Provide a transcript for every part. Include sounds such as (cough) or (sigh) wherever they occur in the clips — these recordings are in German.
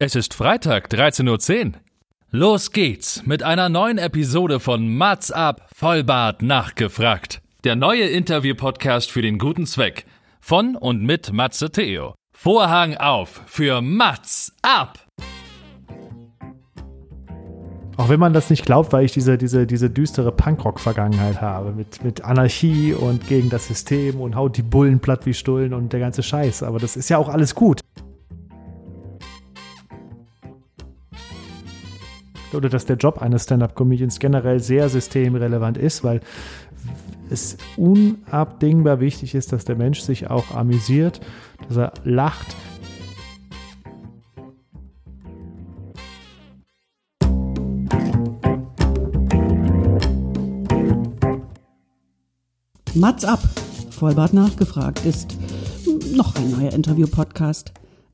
Es ist Freitag, 13.10 Uhr. Los geht's mit einer neuen Episode von Mats ab, Vollbart nachgefragt. Der neue Interview-Podcast für den guten Zweck. Von und mit Matze Theo. Vorhang auf für Mats ab! Auch wenn man das nicht glaubt, weil ich diese, diese, diese düstere Punkrock-Vergangenheit habe. Mit, mit Anarchie und gegen das System und haut die Bullen platt wie Stullen und der ganze Scheiß. Aber das ist ja auch alles gut. Oder dass der Job eines Stand-up-Comedians generell sehr systemrelevant ist, weil es unabdingbar wichtig ist, dass der Mensch sich auch amüsiert, dass er lacht, Mats ab, Vollbart nachgefragt ist noch ein neuer Interview-Podcast.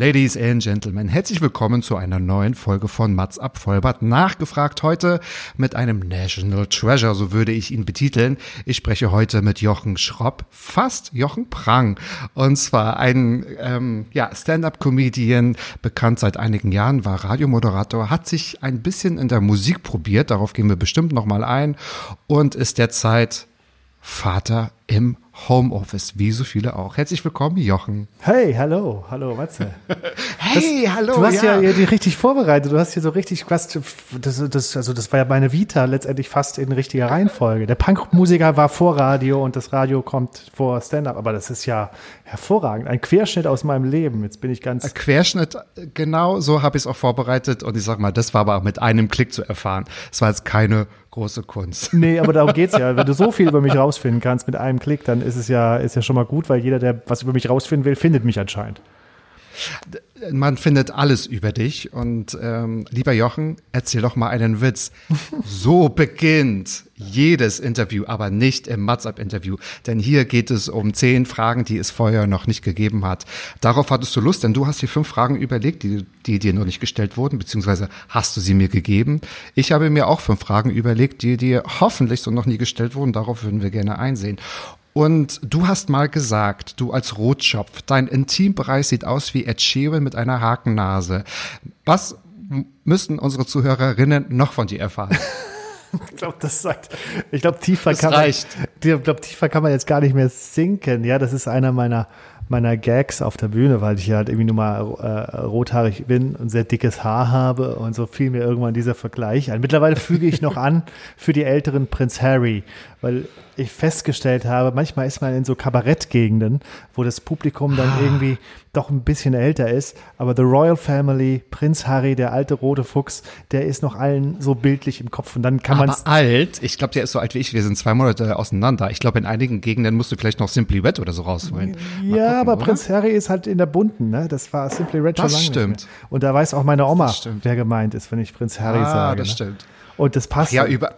Ladies and Gentlemen, herzlich willkommen zu einer neuen Folge von Mats Vollbart. Nachgefragt heute mit einem National Treasure, so würde ich ihn betiteln. Ich spreche heute mit Jochen Schropp, fast Jochen Prang. Und zwar ein ähm, ja, Stand-up-Comedian, bekannt seit einigen Jahren, war Radiomoderator, hat sich ein bisschen in der Musik probiert, darauf gehen wir bestimmt nochmal ein, und ist derzeit Vater im Homeoffice, wie so viele auch. Herzlich willkommen, Jochen. Hey, hallo, hallo, Matze. (laughs) Hey, hallo. Du hast ja, ja die richtig vorbereitet. Du hast hier so richtig fast, das, das, also das war ja meine Vita letztendlich fast in richtiger Reihenfolge. Der Punkmusiker war vor Radio und das Radio kommt vor Stand-up. Aber das ist ja hervorragend. Ein Querschnitt aus meinem Leben. Jetzt bin ich ganz. Querschnitt, genau so habe ich es auch vorbereitet. Und ich sag mal, das war aber auch mit einem Klick zu erfahren. Es war jetzt keine große Kunst. Nee, aber darum geht's ja. (laughs) Wenn du so viel über mich rausfinden kannst mit einem Klick, dann ist es ja, ist ja schon mal gut, weil jeder, der was über mich rausfinden will, findet mich anscheinend. Man findet alles über dich. Und ähm, lieber Jochen, erzähl doch mal einen Witz. So beginnt jedes Interview, aber nicht im Mats-Up-Interview. Denn hier geht es um zehn Fragen, die es vorher noch nicht gegeben hat. Darauf hattest du Lust, denn du hast dir fünf Fragen überlegt, die, die dir noch nicht gestellt wurden, beziehungsweise hast du sie mir gegeben. Ich habe mir auch fünf Fragen überlegt, die dir hoffentlich so noch nie gestellt wurden. Darauf würden wir gerne einsehen. Und du hast mal gesagt, du als Rotschopf, dein Intimbereich sieht aus wie Ed Sheeran mit einer Hakennase. Was müssen unsere Zuhörerinnen noch von dir erfahren? (laughs) Ich glaube, das sagt. Ich glaube, tiefer Das kann reicht. man. Ich glaube, tiefer kann man jetzt gar nicht mehr sinken. Ja, das ist einer meiner meiner Gags auf der Bühne, weil ich ja halt irgendwie nur mal äh, rothaarig bin und sehr dickes Haar habe und so fiel mir irgendwann dieser Vergleich ein. Mittlerweile füge ich noch an für die älteren Prinz Harry, weil ich festgestellt habe, manchmal ist man in so Kabarettgegenden, wo das Publikum dann irgendwie doch ein bisschen älter ist, aber The Royal Family, Prinz Harry, der alte rote Fuchs, der ist noch allen so bildlich im Kopf und dann kann man alt, ich glaube, der ist so alt wie ich, wir sind zwei Monate auseinander. Ich glaube, in einigen Gegenden musst du vielleicht noch Simply Wet oder so rausholen. Mal Ja, gucken, aber oder? Prinz Harry ist halt in der bunten, ne? Das war Simply Red schon Das lange nicht stimmt. Und da weiß auch meine Oma, Das wer gemeint ist, wenn ich Prinz Harry Ah, sage. das ne? stimmt. Und das passt. Ja, über.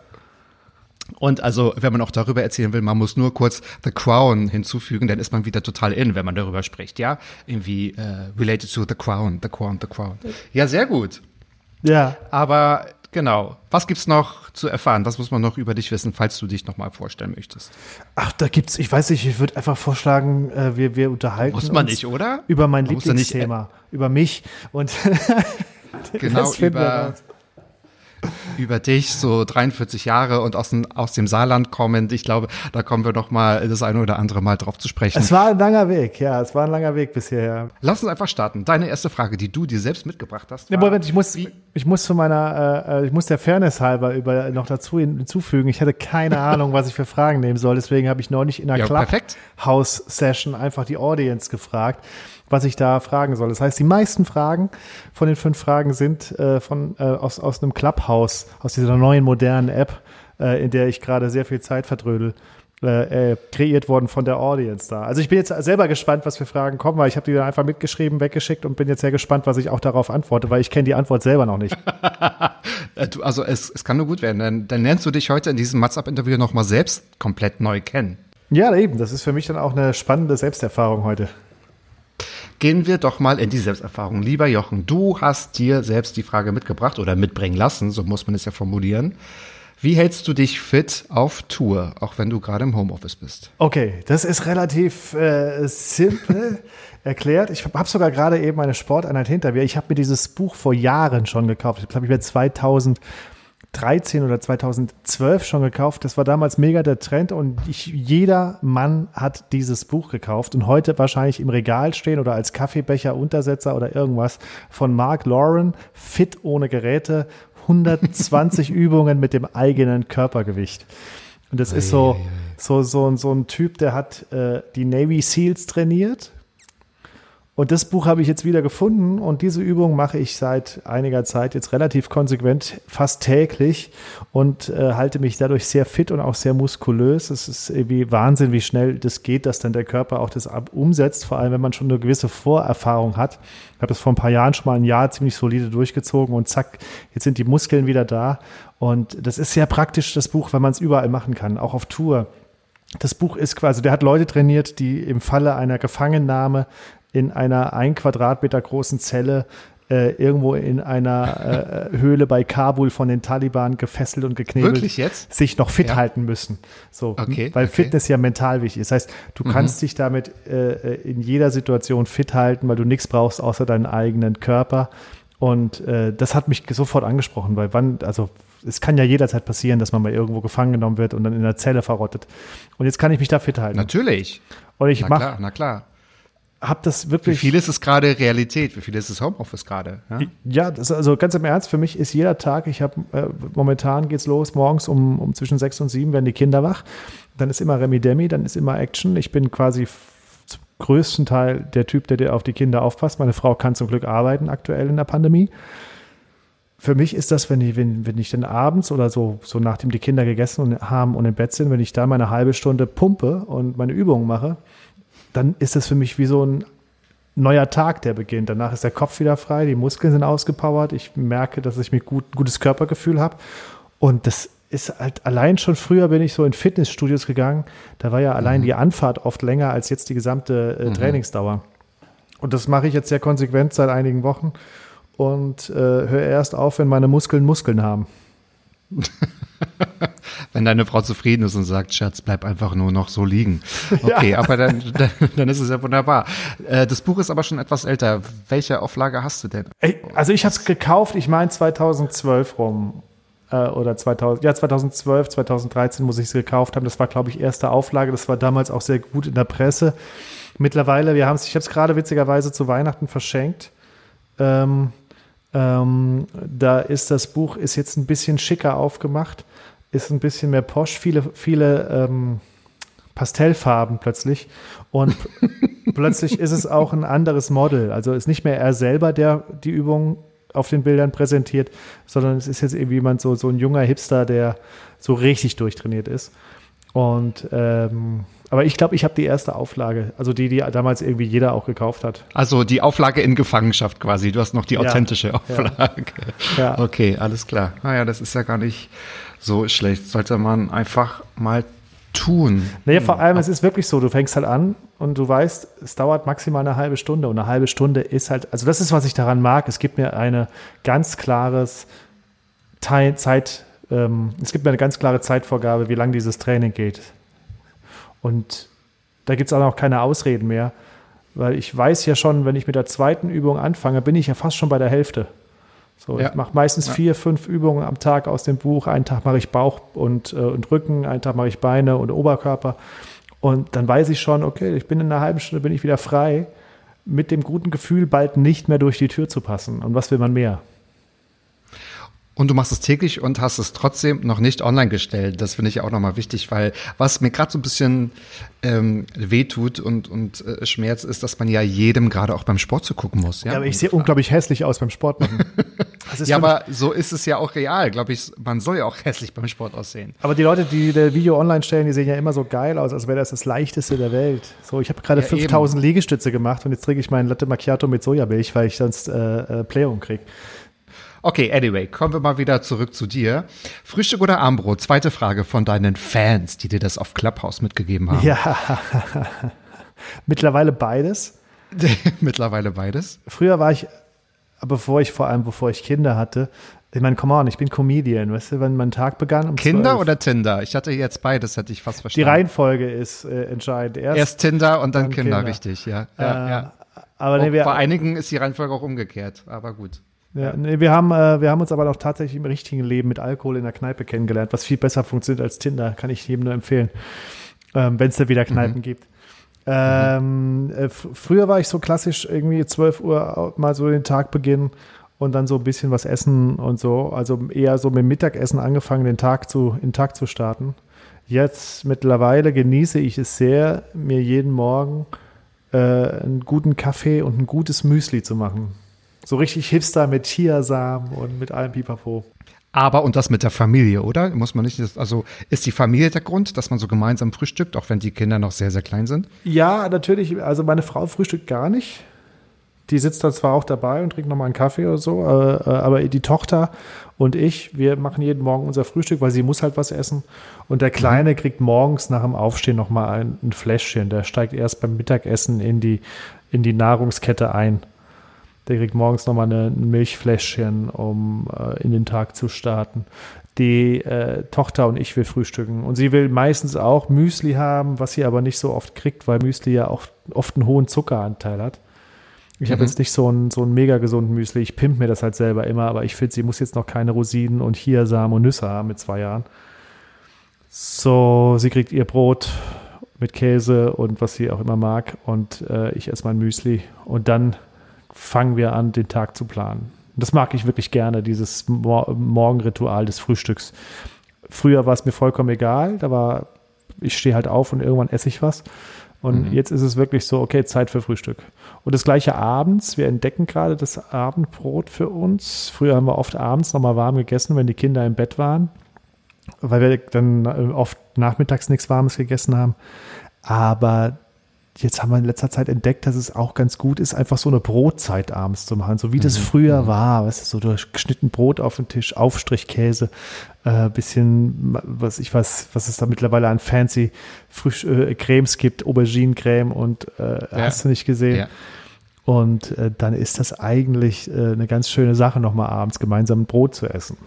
Und also, wenn man auch darüber erzählen will, man muss nur kurz The Crown hinzufügen, dann ist man wieder total in, wenn man darüber spricht, ja? Irgendwie äh, related to The Crown, The Crown, The Crown. Ja, sehr gut. ja. Aber genau, was gibt's noch zu erfahren? Was muss man noch über dich wissen, falls du dich nochmal vorstellen möchtest? Ach, da gibt's, ich weiß nicht, ich würde einfach vorschlagen, äh, wir, wir unterhalten Muss man uns nicht, oder? über mein Man ja nicht- Lieblingsthema, über mich und (laughs) Genau, über. Über dich, so 43 Jahre und aus dem, aus dem Saarland kommend. Ich glaube, da kommen wir noch mal das eine oder andere Mal drauf zu sprechen. Es war ein langer Weg, ja, es war ein langer Weg bisher. Lass uns einfach starten. Deine erste Frage, die du dir selbst mitgebracht hast. Ja, war, Moment, ich muss, ich muss zu meiner, äh, äh, ich muss der Fairness halber über, noch dazu hin- hinzufügen. Ich hatte keine (laughs) Ahnung, was ich für Fragen nehmen soll. Deswegen habe ich neulich in einer Ja. Clubhouse-Session einfach die Audience gefragt, was ich da fragen soll. Das heißt, die meisten Fragen von den fünf Fragen sind äh, von, äh, aus, aus einem Clubhouse, aus dieser neuen modernen App, äh, in der ich gerade sehr viel Zeit verdrödel. Äh, äh, kreiert worden von der Audience da. Also ich bin jetzt selber gespannt, was für Fragen kommen, weil ich habe die dann einfach mitgeschrieben, weggeschickt und bin jetzt sehr gespannt, was ich auch darauf antworte, weil ich kenne die Antwort selber noch nicht. (laughs) Äh, du, also es, es kann nur gut werden. Dann, dann lernst du dich heute in diesem Mats-Up-Interview noch mal selbst komplett neu kennen. Ja, eben. Das ist für mich dann auch eine spannende Selbsterfahrung heute. Gehen wir doch mal in die Selbsterfahrung. Lieber Jochen, du hast dir selbst die Frage mitgebracht oder mitbringen lassen, so muss man es ja formulieren. Wie hältst du dich fit auf Tour, auch wenn du gerade im Homeoffice bist? Okay, das ist relativ äh, simpel (laughs) erklärt. Ich habe sogar gerade eben eine Sporteinheit hinter mir. Ich habe mir dieses Buch vor Jahren schon gekauft. Ich glaube, ich werde 2013 oder 2012 schon gekauft. Das war damals mega der Trend und ich, jeder Mann hat dieses Buch gekauft und heute wahrscheinlich im Regal stehen oder als Kaffeebecher, Untersetzer oder irgendwas von Mark Lauren, Fit ohne Geräte, 120 (laughs) Übungen mit dem eigenen Körpergewicht. Und das ist so, so, so, so ein Typ, der hat äh, die Navy SEALs trainiert. Und das Buch habe ich jetzt wieder gefunden und diese Übung mache ich seit einiger Zeit jetzt relativ konsequent, fast täglich und äh, halte mich dadurch sehr fit und auch sehr muskulös. Es ist irgendwie Wahnsinn, wie schnell das geht, dass dann der Körper auch das umsetzt, vor allem wenn man schon eine gewisse Vorerfahrung hat. Ich habe das vor ein paar Jahren schon mal ein Jahr ziemlich solide durchgezogen und zack, jetzt sind die Muskeln wieder da. Und das ist sehr praktisch, das Buch, wenn man es überall machen kann, auch auf Tour. Das Buch ist quasi, der hat Leute trainiert, die im Falle einer Gefangennahme in einer ein Quadratmeter großen Zelle äh, irgendwo in einer äh, Höhle bei Kabul von den Taliban gefesselt und geknebelt sich noch fit Ja. halten müssen. So, Okay, weil okay. Fitness ja mental wichtig ist. Das heißt, du kannst dich damit äh, in jeder Situation fit halten, weil du nichts brauchst außer deinen eigenen Körper. Und äh, das hat mich sofort angesprochen, weil wann, also es kann ja jederzeit passieren, dass man mal irgendwo gefangen genommen wird und dann in der Zelle verrottet. Und jetzt kann ich mich da fit halten. Natürlich. Und ich Na mach, klar, na klar. Hab das Wie wirklich. viel ist es gerade Realität? Wie viel ist es Homeoffice gerade? Ja? Ja, das ist also ganz im Ernst, für mich ist jeder Tag, ich habe äh, momentan geht's los, morgens um, um zwischen sechs und sieben werden die Kinder wach. Dann ist immer Remi Demi, dann ist immer Action. Ich bin quasi zum größten Teil der Typ, der, der auf die Kinder aufpasst. Meine Frau kann zum Glück arbeiten aktuell in der Pandemie. Für mich ist das, wenn ich, wenn, wenn ich dann abends oder so, so nachdem die Kinder gegessen haben und im Bett sind, wenn ich da meine halbe Stunde pumpe und meine Übungen mache, dann ist das für mich wie so ein neuer Tag, der beginnt. Danach ist der Kopf wieder frei, die Muskeln sind ausgepowert. Ich merke, dass ich mir gut, gutes Körpergefühl habe. Und das ist halt allein schon früher bin ich so in Fitnessstudios gegangen. Da war ja allein die Anfahrt oft länger als jetzt die gesamte äh, Trainingsdauer. Und das mache ich jetzt sehr konsequent seit einigen Wochen und äh, höre erst auf, wenn meine Muskeln Muskeln haben. (laughs) (laughs) Wenn deine Frau zufrieden ist und sagt, Schatz, bleib einfach nur noch so liegen. (laughs) Okay, aber dann, dann, dann ist es ja wunderbar. Äh, das Buch ist aber schon etwas älter. Welche Auflage hast du denn? Also ich habe es gekauft, ich meine 2012 rum äh, oder 2000, ja 2012, 2013 muss ich es gekauft haben. Das war glaube ich erste Auflage. Das war damals auch sehr gut in der Presse. Mittlerweile, wir haben es, ich habe es gerade witzigerweise zu Weihnachten verschenkt. Ähm, ähm, da ist das Buch ist jetzt ein bisschen schicker aufgemacht, ist ein bisschen mehr posch, viele viele ähm, Pastellfarben plötzlich und (laughs) plötzlich ist es auch ein anderes Model. Also ist nicht mehr er selber, der die Übung auf den Bildern präsentiert, sondern es ist jetzt irgendwie jemand so, so ein junger Hipster, der so richtig durchtrainiert ist. Und ähm, aber ich glaube, ich habe die erste Auflage, also die, die damals irgendwie jeder auch gekauft hat. Also die Auflage in Gefangenschaft quasi. Du hast noch die Ja. authentische Auflage. Ja. Okay, alles klar. Naja, das ist ja gar nicht so schlecht. Sollte man einfach mal tun. Nee, vor allem, es ist wirklich so, du fängst halt an und du weißt, es dauert maximal eine halbe Stunde und eine halbe Stunde ist halt, also das ist, was ich daran mag, es gibt mir eine ganz klares Teil, Zeit, ähm, es gibt mir eine ganz klare Zeitvorgabe, wie lang dieses Training geht. Und da gibt es auch noch keine Ausreden mehr, weil ich weiß ja schon, wenn ich mit der zweiten Übung anfange, bin ich ja fast schon bei der Hälfte. So, Ja. ich mache meistens Ja. vier, fünf Übungen am Tag aus dem Buch. Einen Tag mache ich Bauch und, äh, und Rücken, einen Tag mache ich Beine und Oberkörper. Und dann weiß ich schon, okay, ich bin in einer halben Stunde bin ich wieder frei, mit dem guten Gefühl, bald nicht mehr durch die Tür zu passen. Und was will man mehr? Und du machst es täglich und hast es trotzdem noch nicht online gestellt. Das finde ich auch nochmal wichtig, weil was mir gerade so ein bisschen ähm, wehtut und, und äh, schmerzt, ist, dass man ja jedem gerade auch beim Sport zugucken muss. Ja, Ja, aber ich sehe unglaublich hässlich aus beim Sport machen. (laughs) Das ja aber so ist es ja auch real, glaube ich. Man soll ja auch hässlich beim Sport aussehen. Aber die Leute, die der Video online stellen, die sehen ja immer so geil aus, als wäre das das leichteste der Welt. So, ich habe gerade Ja, 5000 Liegestütze gemacht und jetzt trinke ich meinen Latte Macchiato mit Sojamilch, weil ich sonst äh, äh, Blähung kriege. Okay, anyway, kommen wir mal wieder zurück zu dir. Frühstück oder Armbrot? Zweite Frage von deinen Fans, die dir das auf Clubhouse mitgegeben haben. Ja, (laughs) mittlerweile beides. (laughs) Mittlerweile beides. Früher war ich, bevor ich vor allem, bevor ich Kinder hatte, ich meine, come on, ich bin Comedian, weißt du, wenn mein Tag begann um Kinder 12, oder Tinder? Ich hatte jetzt beides, hätte ich fast Die verstanden. Reihenfolge ist äh, entscheidend. Erst, Erst Tinder und dann dann Kinder, Kinder. richtig, ja. ja, äh, ja. Aber Oh, nee, wir, bei einigen ist die Reihenfolge auch umgekehrt, aber gut. Ja, nee, wir, haben, äh, wir haben uns aber auch tatsächlich im richtigen Leben mit Alkohol in der Kneipe kennengelernt, was viel besser funktioniert als Tinder, kann ich jedem nur empfehlen, ähm, wenn es da wieder Kneipen gibt. Ähm, äh, früher war ich so klassisch irgendwie 12 Uhr mal so den Tag beginnen und dann so ein bisschen was essen und so. Also eher so mit Mittagessen angefangen, den Tag zu, in den Tag zu starten. Jetzt mittlerweile genieße ich es sehr, mir jeden Morgen äh, einen guten Kaffee und ein gutes Müsli zu machen. So richtig Hipster mit Chiasamen und mit allem Pipapo. Aber und das mit der Familie, oder? Muss man nicht, also ist die Familie der Grund, dass man so gemeinsam frühstückt, auch wenn die Kinder noch sehr, sehr klein sind? Ja, natürlich. Also meine Frau frühstückt gar nicht. Die sitzt dann zwar auch dabei und trinkt nochmal einen Kaffee oder so, äh, äh, aber die Tochter und ich, wir machen jeden Morgen unser Frühstück, weil sie muss halt was essen. Und der Kleine kriegt morgens nach dem Aufstehen nochmal ein, ein Fläschchen. Der steigt erst beim Mittagessen in die, in die Nahrungskette ein. Der kriegt morgens nochmal eine, ein Milchfläschchen, um äh, in den Tag zu starten. Die äh, Tochter und ich will frühstücken. Und sie will meistens auch Müsli haben, was sie aber nicht so oft kriegt, weil Müsli ja auch oft einen hohen Zuckeranteil hat. Ich habe jetzt nicht so einen, so einen mega gesunden Müsli. Ich pimp mir das halt selber immer, aber ich finde, sie muss jetzt noch keine Rosinen und Chiasamen und Nüsse haben mit zwei Jahren. So, sie kriegt ihr Brot mit Käse und was sie auch immer mag und äh, ich esse mein Müsli und dann fangen wir an, den Tag zu planen. Das mag ich wirklich gerne, dieses Mor Morgenritual des Frühstücks. Früher war es mir vollkommen egal, da war, ich stehe halt auf und irgendwann esse ich was. Und jetzt ist es wirklich so, okay, Zeit für Frühstück. Und das gleiche abends, wir entdecken gerade das Abendbrot für uns. Früher haben wir oft abends nochmal warm gegessen, wenn die Kinder im Bett waren, weil wir dann äh, oft nachmittags nichts Warmes gegessen haben. Aber jetzt haben wir in letzter Zeit entdeckt, dass es auch ganz gut ist, einfach so eine Brotzeit abends zu machen, so wie das früher war. Weißt du, so durch geschnitten Brot auf den Tisch, Aufstrich Käse, äh, bisschen, was ich weiß, was es da mittlerweile an fancy Frisch, äh, Cremes gibt, Auberginencreme und äh, hast du nicht gesehen. Ja. Und äh, dann ist das eigentlich äh, eine ganz schöne Sache, nochmal abends gemeinsam ein Brot zu essen.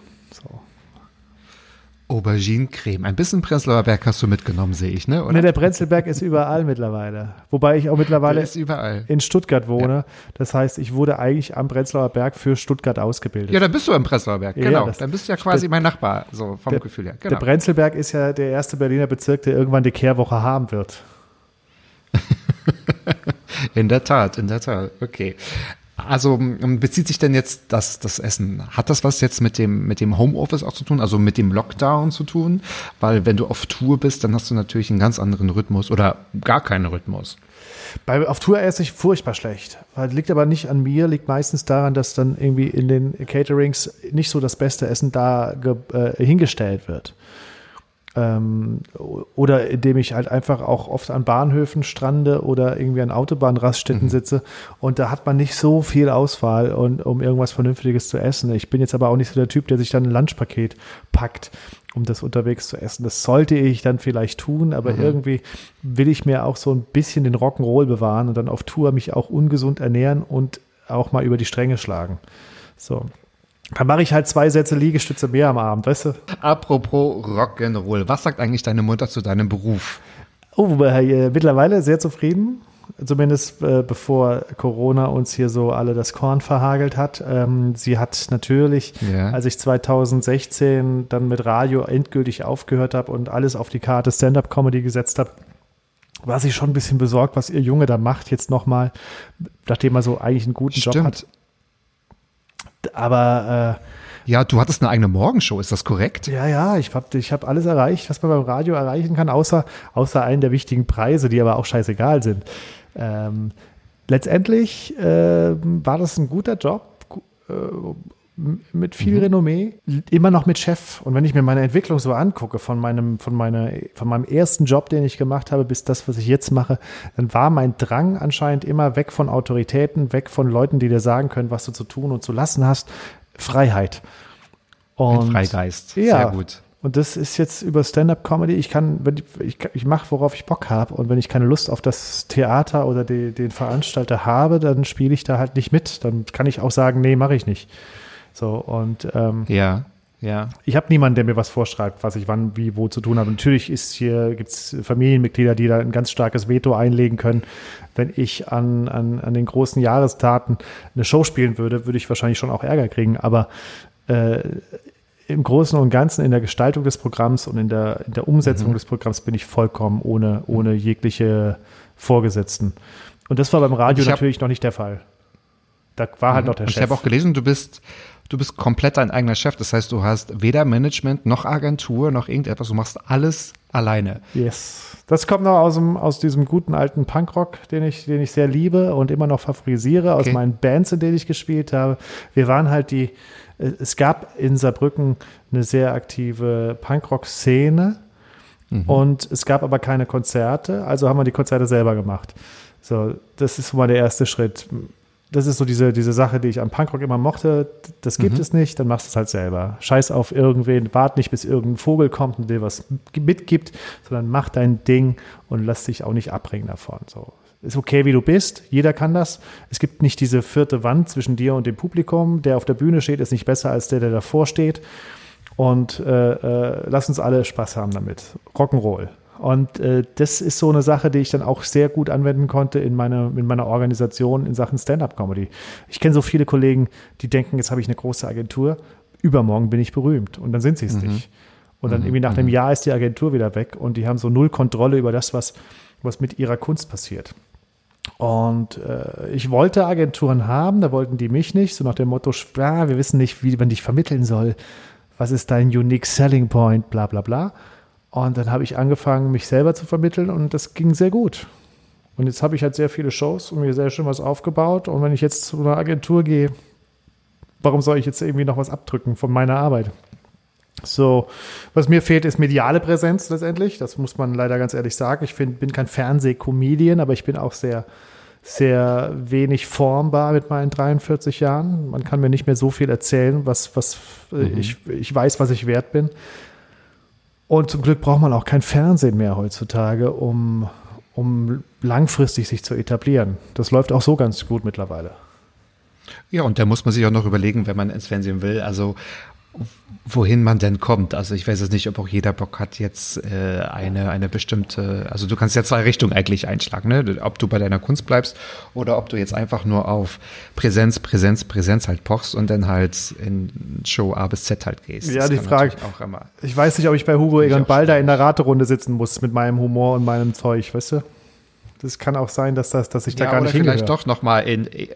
Auberginencreme. Ein bisschen Prenzlauer Berg hast du mitgenommen, sehe ich, ne? Oder? Ne, der Prenzlberg ist überall mittlerweile. Wobei ich auch mittlerweile Der in Stuttgart wohne. Das heißt, ich wurde eigentlich am Prenzlauer Berg für Stuttgart ausgebildet. Ja, dann bist du im Prenzlauer Berg, Ja, genau. das- dann bist du ja quasi der- mein Nachbar, so vom der, Gefühl her. Der Genau. Prenzlberg ist ja der erste Berliner Bezirk, der irgendwann die Kehrwoche haben wird. (laughs) In der Tat, in der Tat. Okay. Also bezieht sich denn jetzt das, das Essen, hat das was jetzt mit dem, mit dem Homeoffice auch zu tun, also mit dem Lockdown zu tun? Weil wenn du auf Tour bist, dann hast du natürlich einen ganz anderen Rhythmus oder gar keinen Rhythmus. Bei, auf Tour esse ich furchtbar schlecht. Liegt aber nicht an mir, liegt meistens daran, dass dann irgendwie in den Caterings nicht so das beste Essen da äh, hingestellt wird. Ähm, oder indem ich halt einfach auch oft an Bahnhöfen strande oder irgendwie an Autobahnraststätten sitze und da hat man nicht so viel Auswahl, und, um irgendwas Vernünftiges zu essen. Ich bin jetzt aber auch nicht so der Typ, der sich dann ein Lunchpaket packt, um das unterwegs zu essen. Das sollte ich dann vielleicht tun, aber irgendwie will ich mir auch so ein bisschen den Rock'n'Roll bewahren und dann auf Tour mich auch ungesund ernähren und auch mal über die Stränge schlagen. So. Dann mache ich halt zwei Sätze Liegestütze mehr am Abend, weißt du? Apropos Rock'n'Roll, was sagt eigentlich deine Mutter zu deinem Beruf? Oh, äh, mittlerweile sehr zufrieden. Zumindest äh, bevor Corona uns hier so alle das Korn verhagelt hat. Ähm, sie hat natürlich, Ja. als ich 2016 dann mit Radio endgültig aufgehört habe und alles auf die Karte Stand-up-Comedy gesetzt habe, war sie schon ein bisschen besorgt, was ihr Junge da macht jetzt nochmal, nachdem er so eigentlich einen guten Job hat. Aber äh, Ja, du hattest eine eigene Morgenshow, ist das korrekt? Ja, ja, ich habe ich hab alles erreicht, was man beim Radio erreichen kann, außer, außer einen der wichtigen Preise, die aber auch scheißegal sind. Ähm, letztendlich ähm, war das ein guter Job, äh, mit viel Renommee, immer noch mit Chef. Und wenn ich mir meine Entwicklung so angucke, von meinem, von, meiner, von meinem ersten Job, den ich gemacht habe, bis das, was ich jetzt mache, dann war mein Drang anscheinend immer weg von Autoritäten, weg von Leuten, die dir sagen können, was du zu tun und zu lassen hast, Freiheit. Ein Und Freigeist. Ja. Sehr gut. und das ist jetzt über Stand-up-Comedy. Ich kann, wenn ich, ich, ich mache, worauf ich Bock habe. Und wenn ich keine Lust auf das Theater oder die, den Veranstalter habe, dann spiele ich da halt nicht mit. Dann kann ich auch sagen, nee, mache ich nicht. So, und ähm, Ja, ja. ich habe niemanden, der mir was vorschreibt, was ich wann, wie, wo zu tun habe. Natürlich ist hier, gibt es Familienmitglieder, die da ein ganz starkes Veto einlegen können. Wenn ich an, an, an den großen Jahrestaten eine Show spielen würde, würde ich wahrscheinlich schon auch Ärger kriegen. Aber äh, im Großen und Ganzen in der Gestaltung des Programms und in der, in der Umsetzung des Programms bin ich vollkommen ohne, ohne jegliche Vorgesetzten. Und das war beim Radio natürlich noch nicht der Fall. Da war halt noch der Und ich Chef. habe auch gelesen, du bist, du bist komplett dein eigener Chef. Das heißt, du hast weder Management noch Agentur noch irgendetwas. Du machst alles alleine. Yes. Das kommt noch aus, dem, aus diesem guten alten Punkrock, den ich, den ich sehr liebe und immer noch favorisiere, aus Okay. meinen Bands, in denen ich gespielt habe. Wir waren halt die, äh, es gab in Saarbrücken eine sehr aktive Punkrock-Szene und es gab aber keine Konzerte, also haben wir die Konzerte selber gemacht. So, das ist mal der erste Schritt. Das ist so diese, diese Sache, die ich am Punkrock immer mochte. Das gibt es nicht, dann machst du es halt selber. Scheiß auf irgendwen, wart nicht, bis irgendein Vogel kommt und dir was mitgibt, sondern mach dein Ding und lass dich auch nicht abbringen davon. So. Ist okay, wie du bist. Jeder kann das. Es gibt nicht diese vierte Wand zwischen dir und dem Publikum. Der auf der Bühne steht, ist nicht besser als der, der davor steht. Und äh, äh, lass uns alle Spaß haben damit. Rock'n'Roll. Und äh, das ist so eine Sache, die ich dann auch sehr gut anwenden konnte in, meine, in meiner Organisation in Sachen Stand-up-Comedy. Ich kenne so viele Kollegen, die denken, jetzt habe ich eine große Agentur, übermorgen bin ich berühmt und dann sind sie es nicht. Und dann irgendwie nach einem Jahr ist die Agentur wieder weg und die haben so null Kontrolle über das, was, was mit ihrer Kunst passiert. Und äh, ich wollte Agenturen haben, da wollten die mich nicht, so nach dem Motto, ah, wir wissen nicht, wie man dich vermitteln soll. Was ist dein unique selling point, bla bla bla. Und dann habe ich angefangen, mich selber zu vermitteln und das ging sehr gut. Und jetzt habe ich halt sehr viele Shows und mir sehr schön was aufgebaut. Und wenn ich jetzt zu einer Agentur gehe, warum soll ich jetzt irgendwie noch was abdrücken von meiner Arbeit? So, was mir fehlt, ist mediale Präsenz letztendlich. Das muss man leider ganz ehrlich sagen. Ich find, bin kein Fernsehcomedian, aber ich bin auch sehr, sehr wenig formbar mit meinen 43 Jahren. Man kann mir nicht mehr so viel erzählen, was, was äh, ich, ich weiß, was ich wert bin. Und zum Glück braucht man auch kein Fernsehen mehr heutzutage, um, um langfristig sich zu etablieren. Das läuft auch so ganz gut mittlerweile. Ja, und da muss man sich auch noch überlegen, wenn man ins Fernsehen will, also wohin man denn kommt. Also ich weiß jetzt nicht, ob auch jeder Bock hat, jetzt äh, eine, eine bestimmte, also du kannst ja zwei Richtungen eigentlich einschlagen, ne? Ob du bei deiner Kunst bleibst oder ob du jetzt einfach nur auf Präsenz, Präsenz, Präsenz halt pochst und dann halt in Show A bis Z halt gehst. Ja, Das die Frage- natürlich Auch immer. Ich weiß nicht, ob ich bei Hugo Egon Balder in der Raterunde sitzen muss mit meinem Humor und meinem Zeug, weißt du? Das kann auch sein, dass, das, dass ich da ja, gar oder nicht vielleicht hingehöre. doch nochmal in, äh,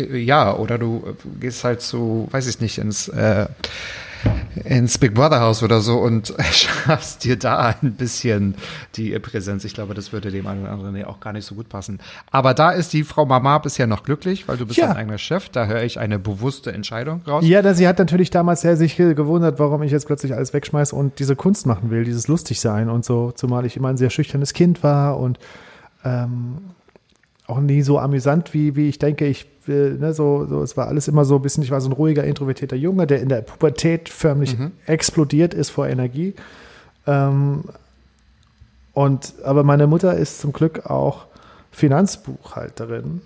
ja, oder du äh, gehst halt so, weiß ich nicht, ins, äh, ins Big Brother Haus oder so und (laughs) schaffst dir da ein bisschen die äh, Präsenz. Ich glaube, das würde dem einen oder anderen auch gar nicht so gut passen. Aber da ist die Frau Mama bisher noch glücklich, weil du bist Ja. dein eigener Chef. Da höre ich eine bewusste Entscheidung raus. Ja, da, sie hat natürlich damals sehr sich gewundert, warum ich jetzt plötzlich alles wegschmeiße und diese Kunst machen will, dieses lustig sein und so, zumal ich immer ein sehr schüchternes Kind war und ähm, auch nie so amüsant, wie, wie ich denke, ich, äh, ne, so, so, es war alles immer so ein bisschen, ich war so ein ruhiger, introvertierter Junge, der in der Pubertät förmlich explodiert ist vor Energie. Ähm, und, aber meine Mutter ist zum Glück auch Finanzbuchhalterin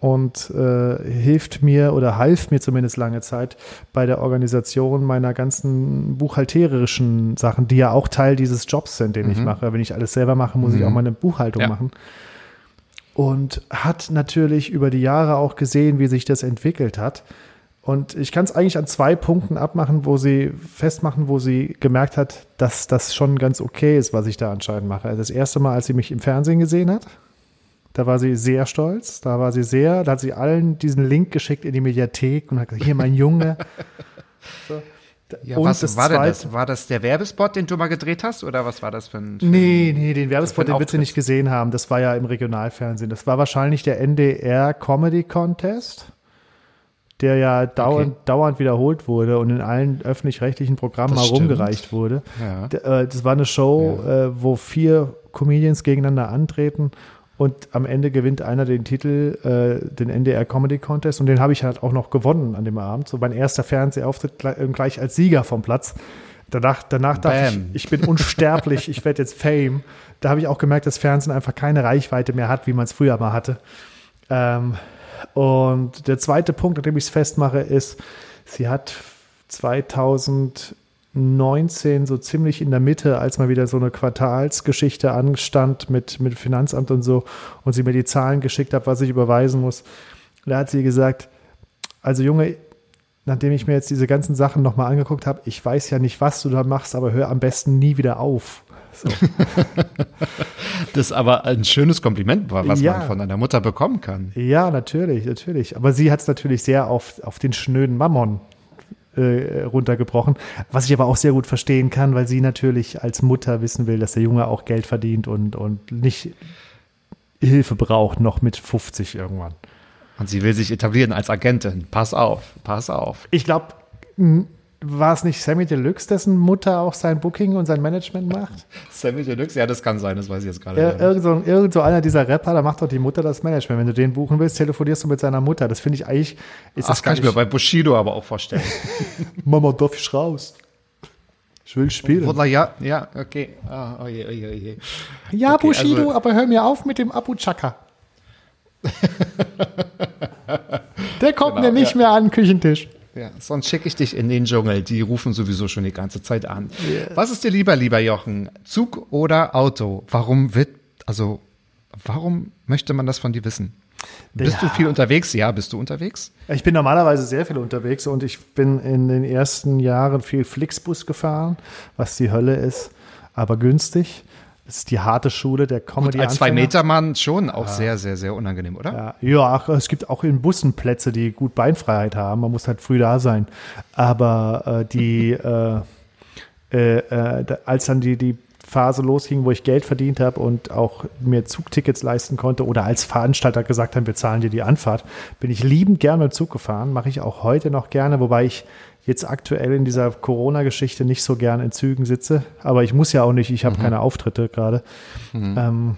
und äh, hilft mir oder half mir zumindest lange Zeit bei der Organisation meiner ganzen buchhalterischen Sachen, die ja auch Teil dieses Jobs sind, den ich mache. Wenn ich alles selber mache, muss ich auch meine Buchhaltung Ja. machen. Und hat natürlich über die Jahre auch gesehen, wie sich das entwickelt hat. Und ich kann es eigentlich an zwei Punkten abmachen, wo sie festmachen, wo sie gemerkt hat, dass das schon ganz okay ist, was ich da anscheinend mache. Also das erste Mal, als sie mich im Fernsehen gesehen hat, da war sie sehr stolz. Da war sie sehr, da hat sie allen diesen Link geschickt in die Mediathek und hat gesagt, hier mein Junge. (laughs) So. Ja, Und was war denn das? War das der Werbespot, den du mal gedreht hast? Oder was war das für ein. Für Nee, nee, den Werbespot, den wird sie nicht gesehen haben. Das war ja im Regionalfernsehen. Das war wahrscheinlich der NDR Comedy Contest, der ja dauernd, dauernd wiederholt wurde und in allen öffentlich-rechtlichen Programmen Das mal stimmt. rumgereicht wurde. Ja. Äh, Das war eine Show, äh, wo vier Comedians gegeneinander antreten Und am Ende gewinnt einer den Titel, äh, den NDR Comedy Contest. Und den habe ich halt auch noch gewonnen an dem Abend. So mein erster Fernsehauftritt gleich, äh, gleich als Sieger vom Platz. Danach, danach dachte ich, ich bin unsterblich, ich werde jetzt Fame. Da habe ich auch gemerkt, dass Fernsehen einfach keine Reichweite mehr hat, wie man es früher mal hatte. Ähm, und der zweite Punkt, an dem ich es festmache, ist, sie hat 2019 so ziemlich in der Mitte, als mal wieder so eine Quartalsgeschichte anstand mit, mit Finanzamt und so und sie mir die Zahlen geschickt hat, was ich überweisen muss. Da hat sie gesagt, also Junge, nachdem ich mir jetzt diese ganzen Sachen nochmal angeguckt habe, ich weiß ja nicht, was du da machst, aber hör am besten nie wieder auf. So. (laughs) Das aber ein schönes Kompliment war, was Ja. man von einer Mutter bekommen kann. Ja, natürlich, natürlich. Aber sie hat es natürlich sehr auf, auf den schnöden Mammon äh, runtergebrochen, was ich aber auch sehr gut verstehen kann, weil sie natürlich als Mutter wissen will, dass der Junge auch Geld verdient und, und nicht Hilfe braucht, noch mit 50 irgendwann. Und sie will sich etablieren als Agentin. Pass auf, pass auf. Ich glaube, war es nicht Sammy Deluxe, dessen Mutter auch sein Booking und sein Management macht? (laughs) Sammy Deluxe, ja, das kann sein, das weiß ich jetzt gerade. Ir nicht. irgend, so, irgend so einer dieser Rapper, da macht doch die Mutter das Management. Wenn du den buchen willst, telefonierst du mit seiner Mutter. Das finde ich eigentlich, ist das das kann ich mir bei Bushido aber auch vorstellen. (laughs) Mama, darf ich raus? Ich will spielen. Oder ja, ja, okay. Ah, oh je, oh je, oh je. Ja, Okay, Bushido, also- aber hör mir auf mit dem Abu Chaka. (laughs) Der kommt Genau, mir nicht ja. mehr an den Küchentisch. Ja, sonst schicke ich dich in den Dschungel. Die rufen sowieso schon die ganze Zeit an. Was ist dir lieber, lieber Jochen? Zug oder Auto? Warum wird, also, warum möchte man das von dir wissen? Bist du viel unterwegs? Ja, bist du unterwegs? Ich bin normalerweise sehr viel unterwegs und ich bin in den ersten Jahren viel Flixbus gefahren, was die Hölle ist, aber günstig. Das ist die harte Schule der comedy Als Zwei-Meter-Mann schon auch sehr, sehr, sehr unangenehm, oder? Ja, ja, ach, es gibt auch in Bussen Plätze, die gut Beinfreiheit haben. Man muss halt früh da sein. Aber äh, die, (laughs) äh, äh, äh, als dann die, die Phase losging, wo ich Geld verdient habe und auch mir Zugtickets leisten konnte oder als Veranstalter gesagt haben, wir zahlen dir die Anfahrt, bin ich liebend gerne mit Zug gefahren. Mache ich auch heute noch gerne, wobei ich jetzt aktuell in dieser Corona-Geschichte nicht so gern in Zügen sitze. Aber ich muss ja auch nicht, ich habe keine Auftritte gerade. Ähm,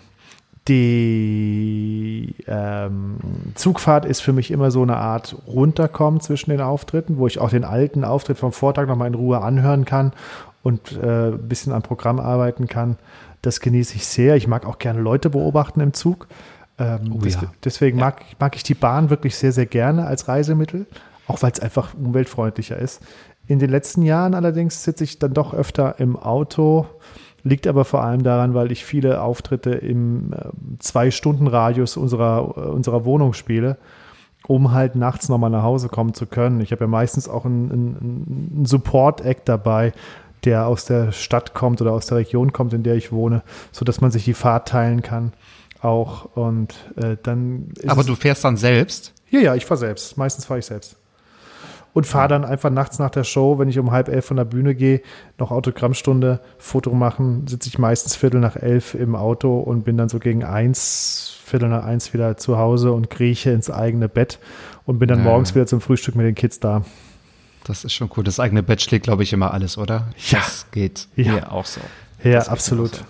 die ähm, Zugfahrt ist für mich immer so eine Art Runterkommen zwischen den Auftritten, wo ich auch den alten Auftritt vom Vortag nochmal in Ruhe anhören kann und äh, ein bisschen am Programm arbeiten kann. Das genieße ich sehr. Ich mag auch gerne Leute beobachten im Zug. Ähm, des- ja. Deswegen mag, mag ich die Bahn wirklich sehr, sehr gerne als Reisemittel, auch weil es einfach umweltfreundlicher ist. In den letzten Jahren allerdings sitze ich dann doch öfter im Auto, liegt aber vor allem daran, weil ich viele Auftritte im äh, Zwei-Stunden-Radius unserer, äh, unserer Wohnung spiele, um halt nachts nochmal nach Hause kommen zu können. Ich habe ja meistens auch einen, einen, einen Support-Act dabei, der aus der Stadt kommt oder aus der Region kommt, in der ich wohne, sodass man sich die Fahrt teilen kann. Auch und äh, dann ist Aber du fährst dann selbst? ja, ja, ich fahre selbst. Meistens fahre ich selbst. Und fahre dann einfach nachts nach der Show, wenn ich um halb elf von der Bühne gehe, noch Autogrammstunde, Foto machen, sitze ich meistens Viertel nach elf im Auto und bin dann so gegen eins, Viertel nach eins wieder zu Hause und krieche ins eigene Bett und bin dann Ja. morgens wieder zum Frühstück mit den Kids da. Das ist schon cool. Das eigene Bett schlägt, glaube ich, immer alles, oder? Ja. Das geht Ja. mir auch so. Ja, Das absolut.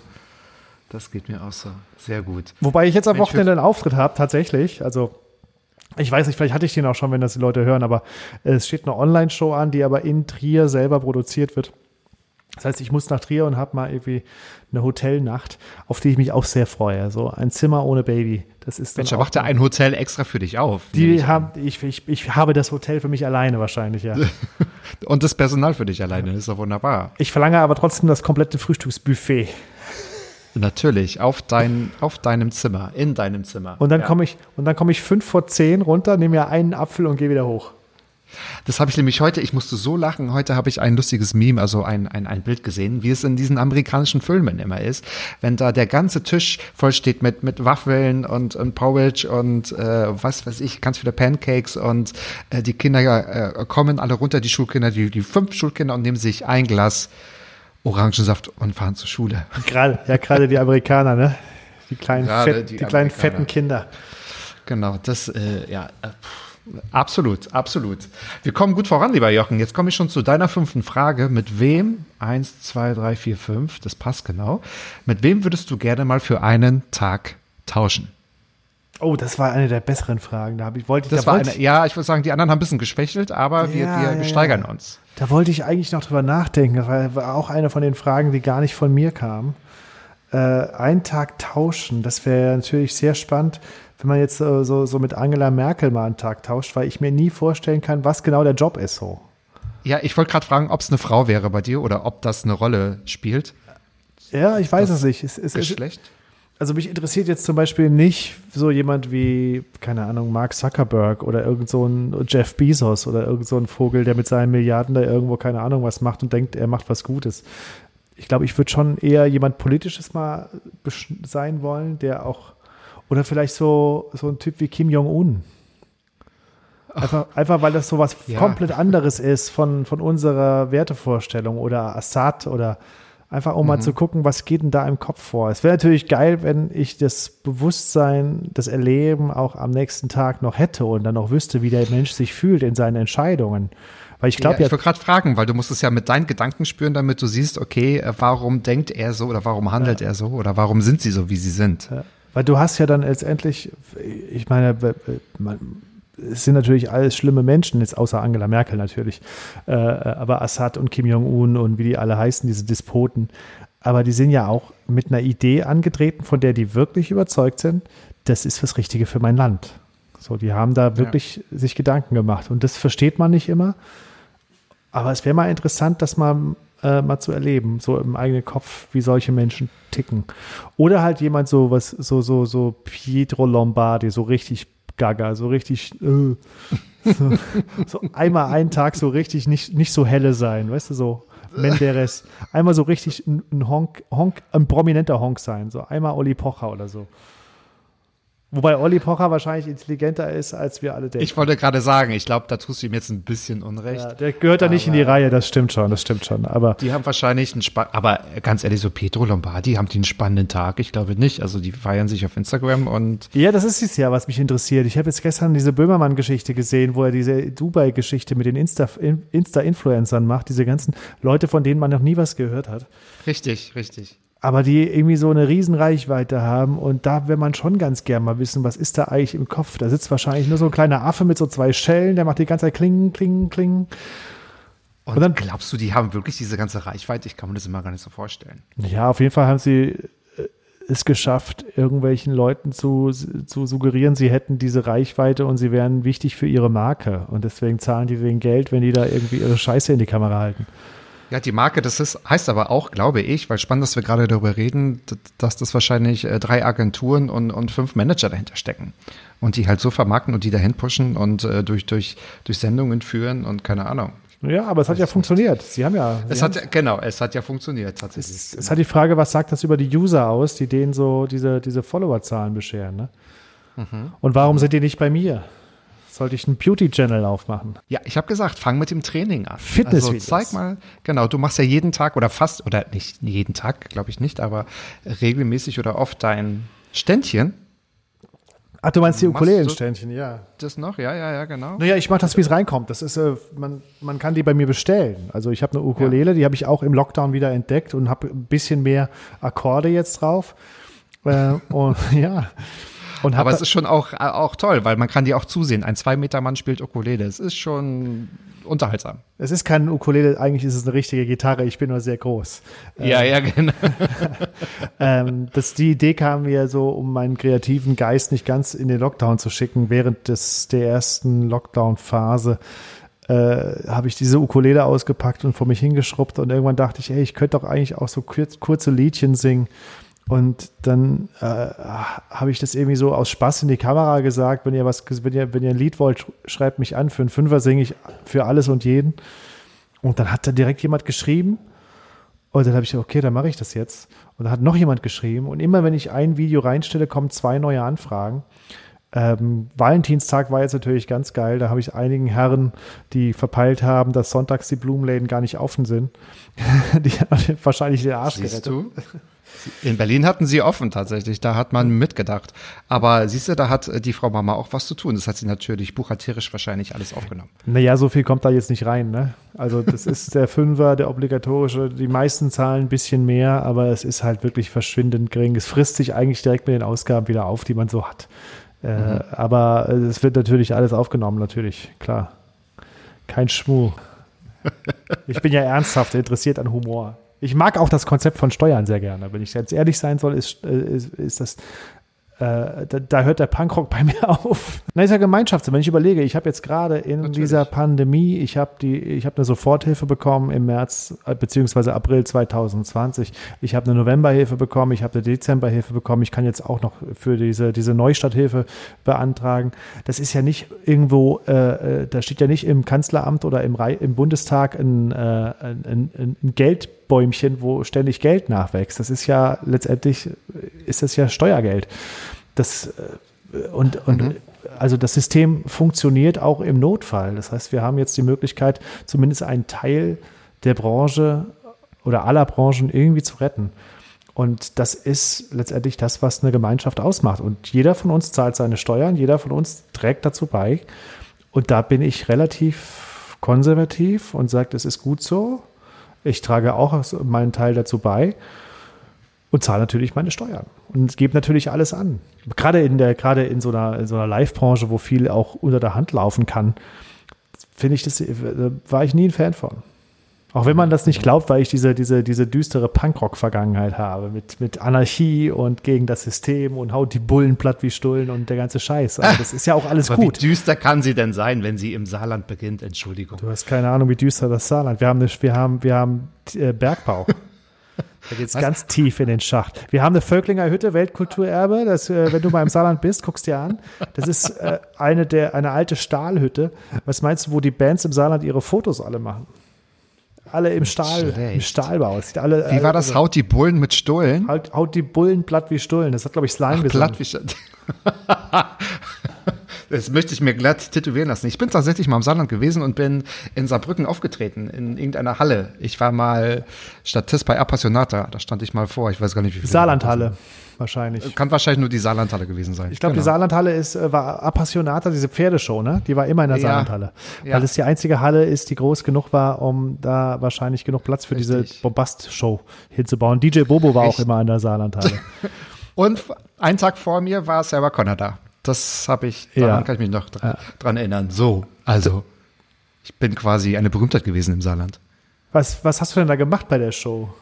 Das geht mir auch so. Sehr gut. Wobei ich jetzt am Wochenende einen Auftritt habe, tatsächlich. Also, ich weiß nicht, vielleicht hatte ich den auch schon, wenn das die Leute hören, aber es steht eine Online-Show an, die aber in Trier selber produziert wird. Das heißt, ich muss nach Trier und habe mal irgendwie eine Hotelnacht, auf die ich mich auch sehr freue. So ein Zimmer ohne Baby. Das ist Mensch, da macht er ein Hotel extra für dich auf. die ich haben, ich, ich, ich habe das Hotel für mich alleine wahrscheinlich, ja. (laughs) Und das Personal für dich alleine. Ist doch wunderbar. Ich verlange aber trotzdem das komplette Frühstücksbuffet. Natürlich. Auf, dein, auf deinem Zimmer. In deinem Zimmer. Und dann Ja. komme ich, und dann komme ich fünf vor zehn runter, nehme mir einen Apfel und gehe wieder hoch. Das habe ich nämlich heute, ich musste so lachen, heute habe ich ein lustiges Meme, also ein, ein, ein Bild gesehen, wie es in diesen amerikanischen Filmen immer ist, wenn da der ganze Tisch voll steht mit, mit Waffeln und, und Porridge und äh, was weiß ich, ganz viele Pancakes und äh, die Kinder äh, kommen alle runter, die Schulkinder, die, die fünf Schulkinder und nehmen sich ein Glas Orangensaft und fahren zur Schule. Gerade, ja, gerade die Amerikaner, ne? Die kleinen, fett, die die, kleinen fetten Kinder. Genau, das, äh, ja, äh, absolut, absolut. Wir kommen gut voran, lieber Jochen. Jetzt komme ich schon zu deiner fünften Frage. Mit wem, eins, zwei, drei, vier, fünf, das passt genau, mit wem würdest du gerne mal für einen Tag tauschen? Oh, das war eine der besseren Fragen. Da, ich, wollte, Das da war wollte eine, ja, ich würde sagen, die anderen haben ein bisschen geschwächelt, aber wir, Ja, wir, ja, wir steigern ja. uns. Da wollte ich eigentlich noch drüber nachdenken. Das war, war auch eine von den Fragen, die gar nicht von mir kam. Äh, einen Tag tauschen, das wäre natürlich sehr spannend, wenn man jetzt so, so, so mit Angela Merkel mal einen Tag tauscht, weil ich mir nie vorstellen kann, was genau der Job ist so. Ja, ich wollte gerade fragen, ob es eine Frau wäre bei dir oder ob das eine Rolle spielt. Ja, ich weiß Das es nicht. Es, es, es, Geschlecht. Also mich interessiert jetzt zum Beispiel nicht so jemand wie, keine Ahnung, Mark Zuckerberg oder irgend so ein Jeff Bezos oder irgend so ein Vogel, der mit seinen Milliarden da irgendwo keine Ahnung was macht und denkt, er macht was Gutes. Ich glaube, ich würde schon eher jemand Politisches mal sein wollen, der auch, oder vielleicht so, so ein Typ wie Kim Jong-un. Einfach, einfach weil das so was Ja. komplett anderes ist von, von unserer Wertevorstellung oder Assad oder einfach um mal zu gucken, was geht denn da im Kopf vor. Es wäre natürlich geil, wenn ich das Bewusstsein, das Erleben auch am nächsten Tag noch hätte und dann auch wüsste, wie der Mensch sich fühlt in seinen Entscheidungen. Weil ich glaube ja, ja, ich wollte gerade fragen, weil du musst es ja mit deinen Gedanken spüren, damit du siehst, okay, äh, warum denkt er so oder warum handelt er so oder warum sind sie so, wie sie sind. Weil du hast ja dann letztendlich, ich meine, man, es sind natürlich alles schlimme Menschen, jetzt außer Angela Merkel natürlich, äh, aber Assad und Kim Jong-un und wie die alle heißen, diese Despoten, aber die sind ja auch mit einer Idee angetreten, von der die wirklich überzeugt sind, das ist das Richtige für mein Land. So, die haben da wirklich sich Gedanken gemacht. Und das versteht man nicht immer, aber es wäre mal interessant, das mal, äh, mal zu erleben, so im eigenen Kopf, wie solche Menschen ticken. Oder halt jemand so was, so, so, so Pietro Lombardi, so richtig gaga, so richtig, äh, so, so einmal einen Tag so richtig nicht, nicht so helle sein, weißt du, so Menderes. Einmal so richtig ein, ein Honk, Honk, ein prominenter Honk sein, so einmal Olli Pocher oder so. Wobei Olli Pocher wahrscheinlich intelligenter ist, als wir alle denken. Ich wollte gerade sagen, ich glaube, da tust du ihm jetzt ein bisschen Unrecht. ja, der gehört da nicht in die Reihe, das stimmt schon, das stimmt schon. Aber Die haben wahrscheinlich einen Spann, aber ganz ehrlich, so Pedro Lombardi, haben die einen spannenden Tag? Ich glaube nicht. Also die feiern sich auf Instagram und Ja, das ist es ja, was mich interessiert. Ich habe jetzt gestern diese Böhmermann-Geschichte gesehen, wo er diese Dubai-Geschichte mit den Insta- In- Insta-Influencern macht, diese ganzen Leute, von denen man noch nie was gehört hat, richtig, richtig. Aber die irgendwie so eine riesen Reichweite haben und da will man schon ganz gern mal wissen, was ist da eigentlich im Kopf? Da sitzt wahrscheinlich nur so ein kleiner Affe mit so zwei Schellen, der macht die ganze Zeit kling, kling, kling. Und, Und dann- glaubst du, die haben wirklich diese ganze Reichweite? Ich kann mir das immer gar nicht so vorstellen. Ja, auf jeden Fall haben sie äh, es geschafft, irgendwelchen Leuten zu, zu suggerieren, sie hätten diese Reichweite und sie wären wichtig für ihre Marke. Und deswegen zahlen die den Geld, wenn die da irgendwie ihre Scheiße in die Kamera halten. Ja, die Marke, das ist, heißt aber auch, glaube ich, weil spannend, dass wir gerade darüber reden, dass das wahrscheinlich äh, drei Agenturen und, und fünf Manager dahinter stecken. Und die halt so vermarkten und die dahin pushen und äh, durch, durch, durch Sendungen führen und keine Ahnung. Ja, aber es hat ja funktioniert. Sie haben ja. Sie Es hat ja, genau, es hat ja funktioniert tatsächlich. es, es hat die Frage, was sagt das über die User aus, die denen so diese, diese Followerzahlen bescheren. Ne? Mhm. Und warum sind die nicht bei mir? Sollte ich einen Beauty-Channel aufmachen? Ja, ich habe gesagt, fang mit dem Training an. Also Fitnessvideos. zeig mal, genau, du machst ja jeden Tag oder fast, oder nicht jeden Tag, glaube ich nicht, aber regelmäßig oder oft dein Ständchen. Ach, du meinst die Ukulelenständchen, ja. Das noch? Ja, ja, ja, genau. Naja, ich mache das, wie es reinkommt. Das ist, äh, man, man kann die bei mir bestellen. Also ich habe eine Ukulele, die habe ich auch im Lockdown wieder entdeckt und habe ein bisschen mehr Akkorde jetzt drauf. Äh, (laughs) und ja. Aber es ist schon auch, äh, auch toll, weil man kann dir auch zusehen. Ein Zwei-Meter-Mann spielt Ukulele. Es ist schon unterhaltsam. es ist keine Ukulele, eigentlich ist es eine richtige Gitarre. Ich bin nur sehr groß. Ja, ja, genau. (laughs) ähm, das, die Idee kam mir so, um meinen kreativen Geist nicht ganz in den Lockdown zu schicken. Während des, der ersten Lockdown-Phase äh, habe ich diese Ukulele ausgepackt und vor mich hingeschrubbt und irgendwann dachte ich, ey, ich könnte doch eigentlich auch so kurz, kurze Liedchen singen. Und dann äh, habe ich das irgendwie so aus Spaß in die Kamera gesagt, wenn ihr was, wenn ihr, wenn ihr ein Lied wollt, sch- schreibt mich an. Für einen Fünfer singe ich für alles und jeden. Und dann hat da direkt jemand geschrieben. Und dann habe ich gesagt, okay, dann mache ich das jetzt. Und dann hat noch jemand geschrieben. Und immer wenn ich ein Video reinstelle, kommen zwei neue Anfragen. Ähm, Valentinstag war jetzt natürlich ganz geil. Da habe ich einigen Herren, die verpeilt haben, dass sonntags die Blumenläden gar nicht offen sind, (laughs) die haben wahrscheinlich den Arsch Siehst gerettet. du? In Berlin hatten sie offen tatsächlich, da hat man mitgedacht. Aber siehst du, da hat äh, die Frau Mama auch was zu tun. Das hat sie natürlich buchhalterisch wahrscheinlich alles aufgenommen. Naja, so viel kommt da jetzt nicht rein. Ne? Also das ist der Fünfer, der obligatorische. Die meisten zahlen ein bisschen mehr, aber es ist halt wirklich verschwindend gering. Es frisst sich eigentlich direkt mit den Ausgaben wieder auf, die man so hat. Äh, Aber äh, es wird natürlich alles aufgenommen, natürlich, klar. Kein Schmuh. (laughs) Ich bin ja ernsthaft interessiert an Humor. Ich mag auch das Konzept von Steuern sehr gerne. Wenn ich jetzt ehrlich sein soll, ist, äh, ist, ist das da, da, hört der Punkrock bei (laughs) mir auf. Na, ist ja Gemeinschaft. Wenn ich überlege, ich habe jetzt gerade in Natürlich. dieser Pandemie, ich habe die, ich habe eine Soforthilfe bekommen im März äh, beziehungsweise April 2020. Ich habe eine Novemberhilfe bekommen, ich habe eine Dezemberhilfe bekommen. Ich kann jetzt auch noch für diese diese Neustarthilfe beantragen. Das ist ja nicht irgendwo, äh, äh da steht ja nicht im Kanzleramt oder im, im Bundestag ein, äh, ein, ein, ein Geldbäumchen, wo ständig Geld nachwächst. Das ist ja letztendlich ist das ja Steuergeld. Das, äh, und, und mhm. also das System funktioniert auch im Notfall. Das heißt, wir haben jetzt die Möglichkeit, zumindest einen Teil der Branche oder aller Branchen irgendwie zu retten. Und das ist letztendlich das, was eine Gemeinschaft ausmacht. Und jeder von uns zahlt seine Steuern, jeder von uns trägt dazu bei. Und da bin ich relativ konservativ und sage, es ist gut so. Ich trage auch meinen Teil dazu bei und zahle natürlich meine Steuern und gebe natürlich alles an. Gerade in der, gerade in so einer, in so einer Live-Branche, wo viel auch unter der Hand laufen kann, finde ich das, da war ich nie ein Fan von. Auch wenn man das nicht glaubt, weil ich diese, diese, diese düstere Punkrock-Vergangenheit habe mit, mit Anarchie und gegen das System und haut die Bullen platt wie Stullen und der ganze Scheiß. Also das ist ja auch alles Aber gut. Wie düster kann sie denn sein, wenn sie im Saarland beginnt? Entschuldigung. Du hast keine Ahnung, wie düster das Saarland. Wir haben, eine, wir haben, wir haben äh, Bergbau. (laughs) Da geht es ganz tief in den Schacht. Wir haben eine Völklinger Hütte, Weltkulturerbe. Das, äh, wenn du mal im Saarland bist, guckst dir an. Das ist äh, eine, der, eine alte Stahlhütte. Was meinst du, wo die Bands im Saarland ihre Fotos alle machen? Alle im Stahl, im Stahlbau. Alle, wie war das? Also, haut die Bullen mit Stullen? Haut, haut die Bullen platt wie Stullen. Das hat, glaube ich, Slime Ach, Platt wie Stullen. (laughs) Das möchte ich mir glatt tätowieren lassen. Ich bin tatsächlich mal im Saarland gewesen und bin in Saarbrücken aufgetreten, in irgendeiner Halle. Ich war mal Statist bei Appassionata, da stand ich mal vor. Ich weiß gar nicht, wie viel. Saarlandhalle wahrscheinlich. Kann wahrscheinlich nur die Saarlandhalle gewesen sein. Ich glaube, genau. die Saarlandhalle ist, äh, war Appassionata, diese Pferdeshow, ne? Die war immer in der ja. Saarlandhalle. Ja. Weil es die einzige Halle ist, die groß genug war, um da wahrscheinlich genug Platz für Richtig. diese Bombast-Show hinzubauen. DJ Bobo war Richtig. auch immer in der Saarlandhalle. (laughs) Und einen Tag vor mir war Sarah Connor da. Das habe ich, daran ja. kann ich mich noch dran, dran erinnern. So, also, ich bin quasi eine Berühmtheit gewesen im Saarland. Was, was hast du denn da gemacht bei der Show?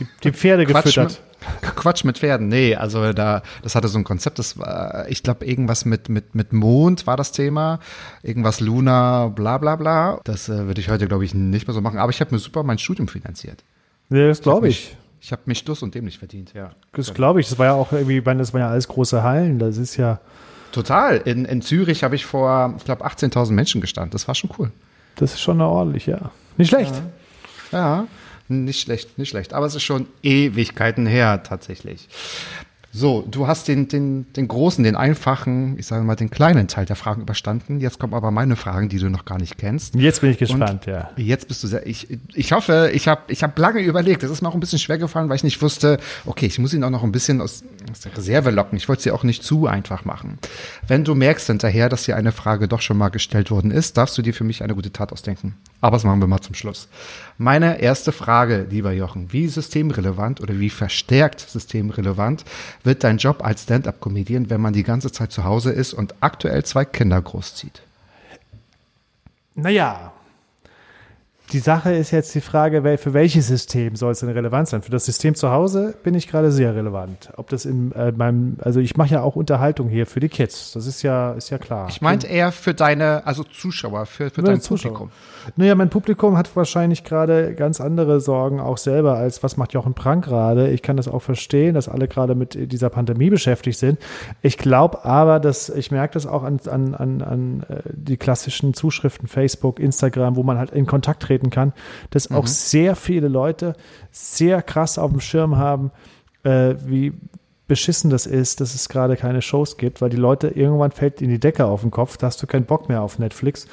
Die, die Pferde gefüttert? Mit, Quatsch mit Pferden, nee, also da, das hatte so ein Konzept, das war, ich glaube, irgendwas mit, mit, mit Mond war das Thema, irgendwas Luna, bla bla bla. Das äh, würde ich heute, glaube ich, nicht mehr so machen, aber ich habe mir super mein Studium finanziert. Ja, das glaube ich. ich. Ich habe mich stuss und dämlich verdient, ja. Das glaube ich. Das war ja auch irgendwie, das waren ja alles große Hallen. Das ist ja. Total. In, in Zürich habe ich vor, ich glaube, 18.000 Menschen gestanden. Das war schon cool. Das ist schon ordentlich, ja. Nicht schlecht. Ja. ja, nicht schlecht, nicht schlecht. Aber es ist schon Ewigkeiten her tatsächlich. So, du hast den, den, den großen, den einfachen, ich sage mal, den kleinen Teil der Fragen überstanden. Jetzt kommen aber meine Fragen, die du noch gar nicht kennst. Jetzt bin ich gespannt, Und ja. Jetzt bist du sehr, ich, ich hoffe, ich habe ich hab lange überlegt. Das ist mir auch ein bisschen schwer gefallen, weil ich nicht wusste, okay, ich muss ihn auch noch ein bisschen aus, aus der Reserve locken. Ich wollte sie auch nicht zu einfach machen. Wenn du merkst hinterher, dass dir eine Frage doch schon mal gestellt worden ist, darfst du dir für mich eine gute Tat ausdenken. Aber das machen wir mal zum Schluss. Meine erste Frage, lieber Jochen, wie systemrelevant oder wie verstärkt systemrelevant wird dein Job als Stand-up-Comedian, wenn man die ganze Zeit zu Hause ist und aktuell zwei Kinder großzieht? Naja, die Sache ist jetzt die Frage, für welches System soll es denn relevant sein? Für das System zu Hause bin ich gerade sehr relevant. Ob das in äh, meinem, also ich mache ja auch Unterhaltung hier für die Kids. Das ist ja, ist ja klar. Ich meinte eher für deine, also Zuschauer, für, für dein Zuschauer. Publikum. Naja, mein Publikum hat wahrscheinlich gerade ganz andere Sorgen auch selber, als was macht Jochen Prank gerade. Ich kann das auch verstehen, dass alle gerade mit dieser Pandemie beschäftigt sind. Ich glaube aber, dass ich merke das auch an, an, an, an äh, die klassischen Zuschriften, Facebook, Instagram, wo man halt in Kontakt treten kann, dass mhm. auch sehr viele Leute sehr krass auf dem Schirm haben, äh, wie beschissen das ist, dass es gerade keine Shows gibt, weil die Leute irgendwann fällt in die Decke auf den Kopf, da hast du keinen Bock mehr auf Netflix.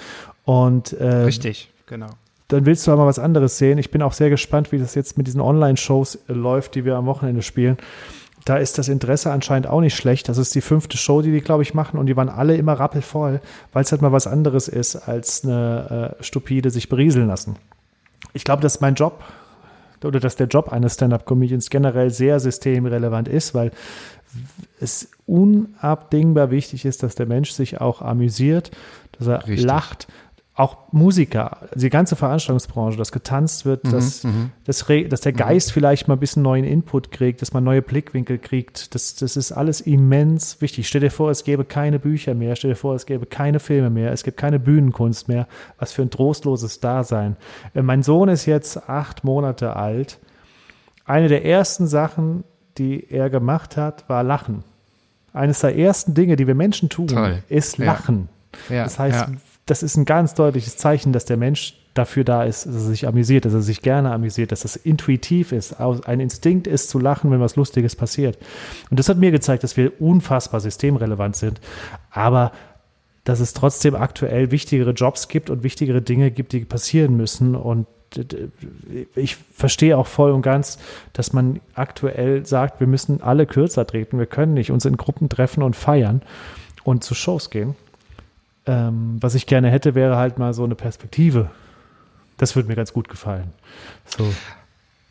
Und äh, richtig, genau. Dann willst du aber was anderes sehen. Ich bin auch sehr gespannt, wie das jetzt mit diesen Online-Shows äh, läuft, die wir am Wochenende spielen. Da ist das Interesse anscheinend auch nicht schlecht. Das ist die fünfte Show, die die, glaube ich, machen und die waren alle immer rappelvoll, weil es halt mal was anderes ist, als eine äh, stupide sich berieseln lassen. Ich glaube, das ist mein Job. oder dass der Job eines Stand-up-Comedians generell sehr systemrelevant ist, weil es unabdingbar wichtig ist, dass der Mensch sich auch amüsiert, dass er Richtig. lacht. Auch Musiker, die ganze Veranstaltungsbranche, dass getanzt wird, dass, dass, re- dass der Geist vielleicht mal ein bisschen neuen Input kriegt, dass man neue Blickwinkel kriegt. Das, das ist alles immens wichtig. Stell dir vor, es gäbe keine Bücher mehr, stell dir vor, es gäbe keine Filme mehr, es gibt keine Bühnenkunst mehr. Was für ein trostloses Dasein. Äh, Mein Sohn ist jetzt acht Monate alt. Eine der ersten Sachen, die er gemacht hat, war Lachen. Eines der ersten Dinge, die wir Menschen tun, Toll. ist Ja. Lachen. Ja, das heißt, ja. Das ist ein ganz deutliches Zeichen, dass der Mensch dafür da ist, dass er sich amüsiert, dass er sich gerne amüsiert, dass das intuitiv ist, ein Instinkt ist zu lachen, wenn was Lustiges passiert. Und das hat mir gezeigt, dass wir unfassbar systemrelevant sind, aber dass es trotzdem aktuell wichtigere Jobs gibt und wichtigere Dinge gibt, die passieren müssen. Und d- ich verstehe auch voll und ganz, dass man aktuell sagt, wir müssen alle kürzer treten, wir können nicht uns in Gruppen treffen und feiern und zu Shows gehen. Ähm, was ich gerne hätte, wäre halt mal so eine Perspektive. Das würde mir ganz gut gefallen. So.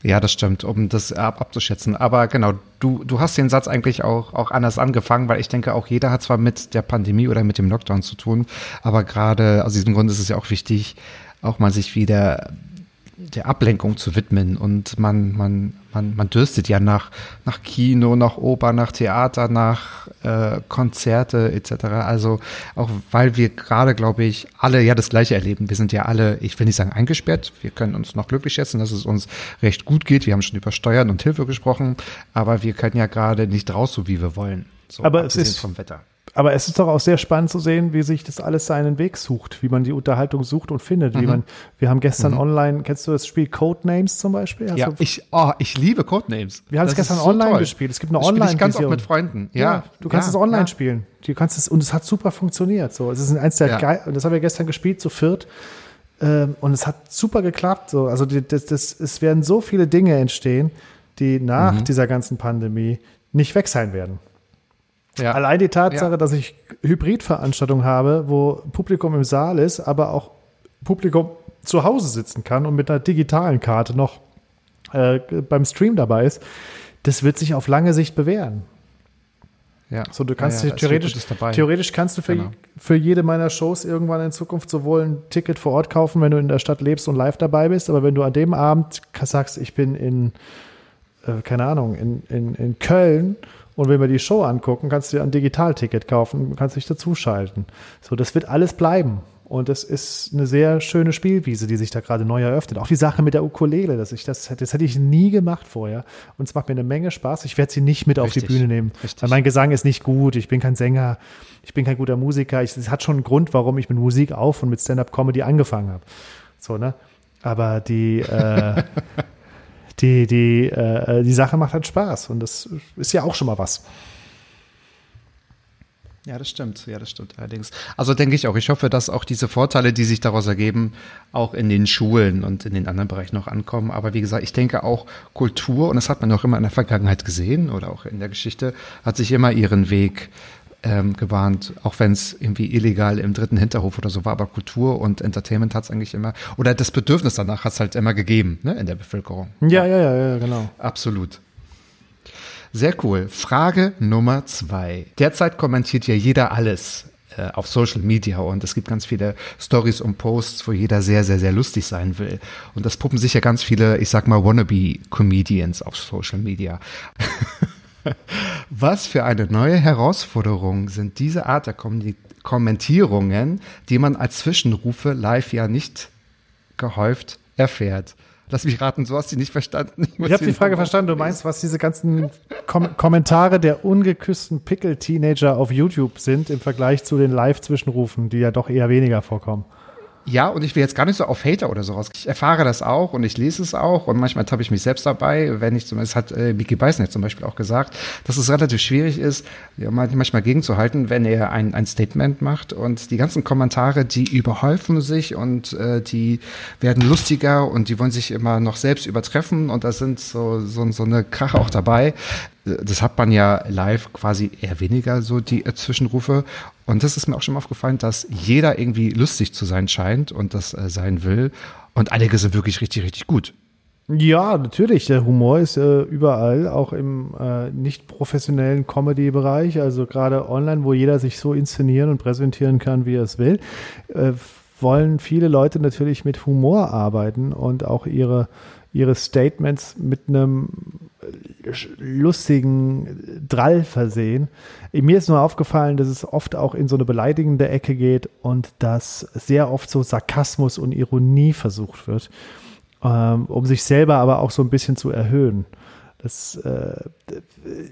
Ja, das stimmt, um das ab, abzuschätzen. Aber genau, du, du hast den Satz eigentlich auch, auch anders angefangen, weil ich denke, auch jeder hat zwar mit der Pandemie oder mit dem Lockdown zu tun, aber gerade aus diesem Grund ist es ja auch wichtig, auch mal sich wieder der Ablenkung zu widmen. Und man, man, man, man dürstet ja nach, nach Kino, nach Oper, nach Theater, nach äh, Konzerte etc. Also auch weil wir gerade, glaube ich, alle ja das Gleiche erleben. Wir sind ja alle, ich will nicht sagen eingesperrt, wir können uns noch glücklich schätzen, dass es uns recht gut geht. Wir haben schon über Steuern und Hilfe gesprochen, aber wir können ja gerade nicht raus, so wie wir wollen. So, Aber es ist- vom Wetter. Aber es ist doch auch sehr spannend zu sehen, wie sich das alles seinen Weg sucht, wie man die Unterhaltung sucht und findet. Wie man, wir haben gestern online, kennst du das Spiel Codenames zum Beispiel? Hast Ja, ich, oh, ich liebe Codenames. wir haben es gestern so online toll. gespielt. Es gibt eine Das spiele ich ganz oft Online-Version. mit Freunden. Ja, Ja, du kannst ja, es online ja. spielen. Du kannst es, und es hat super funktioniert. So, es ist eins der geil, und das haben wir gestern gespielt, zu viert. Ähm, und es hat super geklappt. So. Also die, das, das, es werden so viele Dinge entstehen, die nach Mhm. dieser ganzen Pandemie nicht weg sein werden. Ja. Allein die Tatsache, Ja. dass ich Hybridveranstaltungen habe, wo Publikum im Saal ist, aber auch Publikum zu Hause sitzen kann und mit einer digitalen Karte noch äh, beim Stream dabei ist, das wird sich auf lange Sicht bewähren. Ja. So, du kannst ja, ja, theoretisch, theoretisch kannst du für, Genau. für jede meiner Shows irgendwann in Zukunft sowohl ein Ticket vor Ort kaufen, wenn du in der Stadt lebst und live dabei bist, aber wenn du an dem Abend sagst, ich bin in, äh, keine Ahnung, in, in, in Köln und will mir die Show angucken, kannst du dir ein Digitalticket kaufen, kannst dich dazuschalten. So, das wird alles bleiben. Und das ist eine sehr schöne Spielwiese, die sich da gerade neu eröffnet. Auch die Sache mit der Ukulele, dass ich das, das hätte ich nie gemacht vorher. Und es macht mir eine Menge Spaß. Ich werde sie nicht mit auf die Richtig, Bühne nehmen. richtig. Weil mein Gesang ist nicht gut. Ich bin kein Sänger. Ich bin kein guter Musiker. Es hat schon einen Grund, warum ich mit Musik auf und mit Stand-up-Comedy angefangen habe. So, ne? Aber die, äh, (laughs) die, die, äh, die Sache macht halt Spaß. Und das ist ja auch schon mal was. Ja, das stimmt. Ja, das stimmt allerdings. Also denke ich auch. Ich hoffe, dass auch diese Vorteile, die sich daraus ergeben, auch in den Schulen und in den anderen Bereichen noch ankommen. Aber wie gesagt, ich denke auch Kultur, und das hat man auch immer in der Vergangenheit gesehen oder auch in der Geschichte, hat sich immer ihren Weg ähm, gebahnt, auch wenn es irgendwie illegal im dritten Hinterhof oder so war. Aber Kultur und Entertainment hat es eigentlich immer, oder das Bedürfnis danach hat es halt immer gegeben ne, in der Bevölkerung. Ja, ja, ja, ja, genau. Absolut. Sehr cool. Frage Nummer zwei. Derzeit kommentiert ja jeder alles äh, auf Social Media und es gibt ganz viele Stories und Posts, wo jeder sehr, sehr, sehr lustig sein will. Und das puppen sich ja ganz viele, ich sag mal, Wannabe-Comedians auf Social Media. (laughs) (laughs) Was für eine neue Herausforderung sind diese Art der Kom Kommentierungen, die man als Zwischenrufe live ja nicht gehäuft erfährt. Lass mich raten, so hast du die nicht verstanden. muss Ich habe die sie Frage verstanden. Du meinst, was diese ganzen Kom Kommentare der ungeküssten Pickel-Teenager auf YouTube sind im Vergleich zu den Live-Zwischenrufen, die ja doch eher weniger vorkommen. Ja, und ich will jetzt gar nicht so auf Hater oder so raus. Ich erfahre das auch und ich lese es auch und manchmal habe ich mich selbst dabei, wenn ich zum Beispiel, hat äh, Mickey Beisner zum Beispiel auch gesagt, dass es relativ schwierig ist, ja, man- manchmal gegenzuhalten, wenn er ein, ein Statement macht und die ganzen Kommentare, die überhäufen sich und äh, die werden lustiger und die wollen sich immer noch selbst übertreffen und da sind so, so, so eine Krache auch dabei. Das hat man ja live quasi eher weniger, so die äh, Zwischenrufe. Und das ist mir auch schon mal aufgefallen, dass jeder irgendwie lustig zu sein scheint und das äh, sein will. Und einige sind wirklich richtig, richtig gut. Ja, natürlich. Der Humor ist äh, überall, auch im äh, nicht professionellen Comedy-Bereich, also gerade online, wo jeder sich so inszenieren und präsentieren kann, wie er es will, äh, wollen viele Leute natürlich mit Humor arbeiten und auch ihre, ihre Statements mit einem lustigen Drall versehen. Mir ist nur aufgefallen, dass es oft auch in so eine beleidigende Ecke geht und dass sehr oft so Sarkasmus und Ironie versucht wird, ähm, um sich selber aber auch so ein bisschen zu erhöhen. Das äh,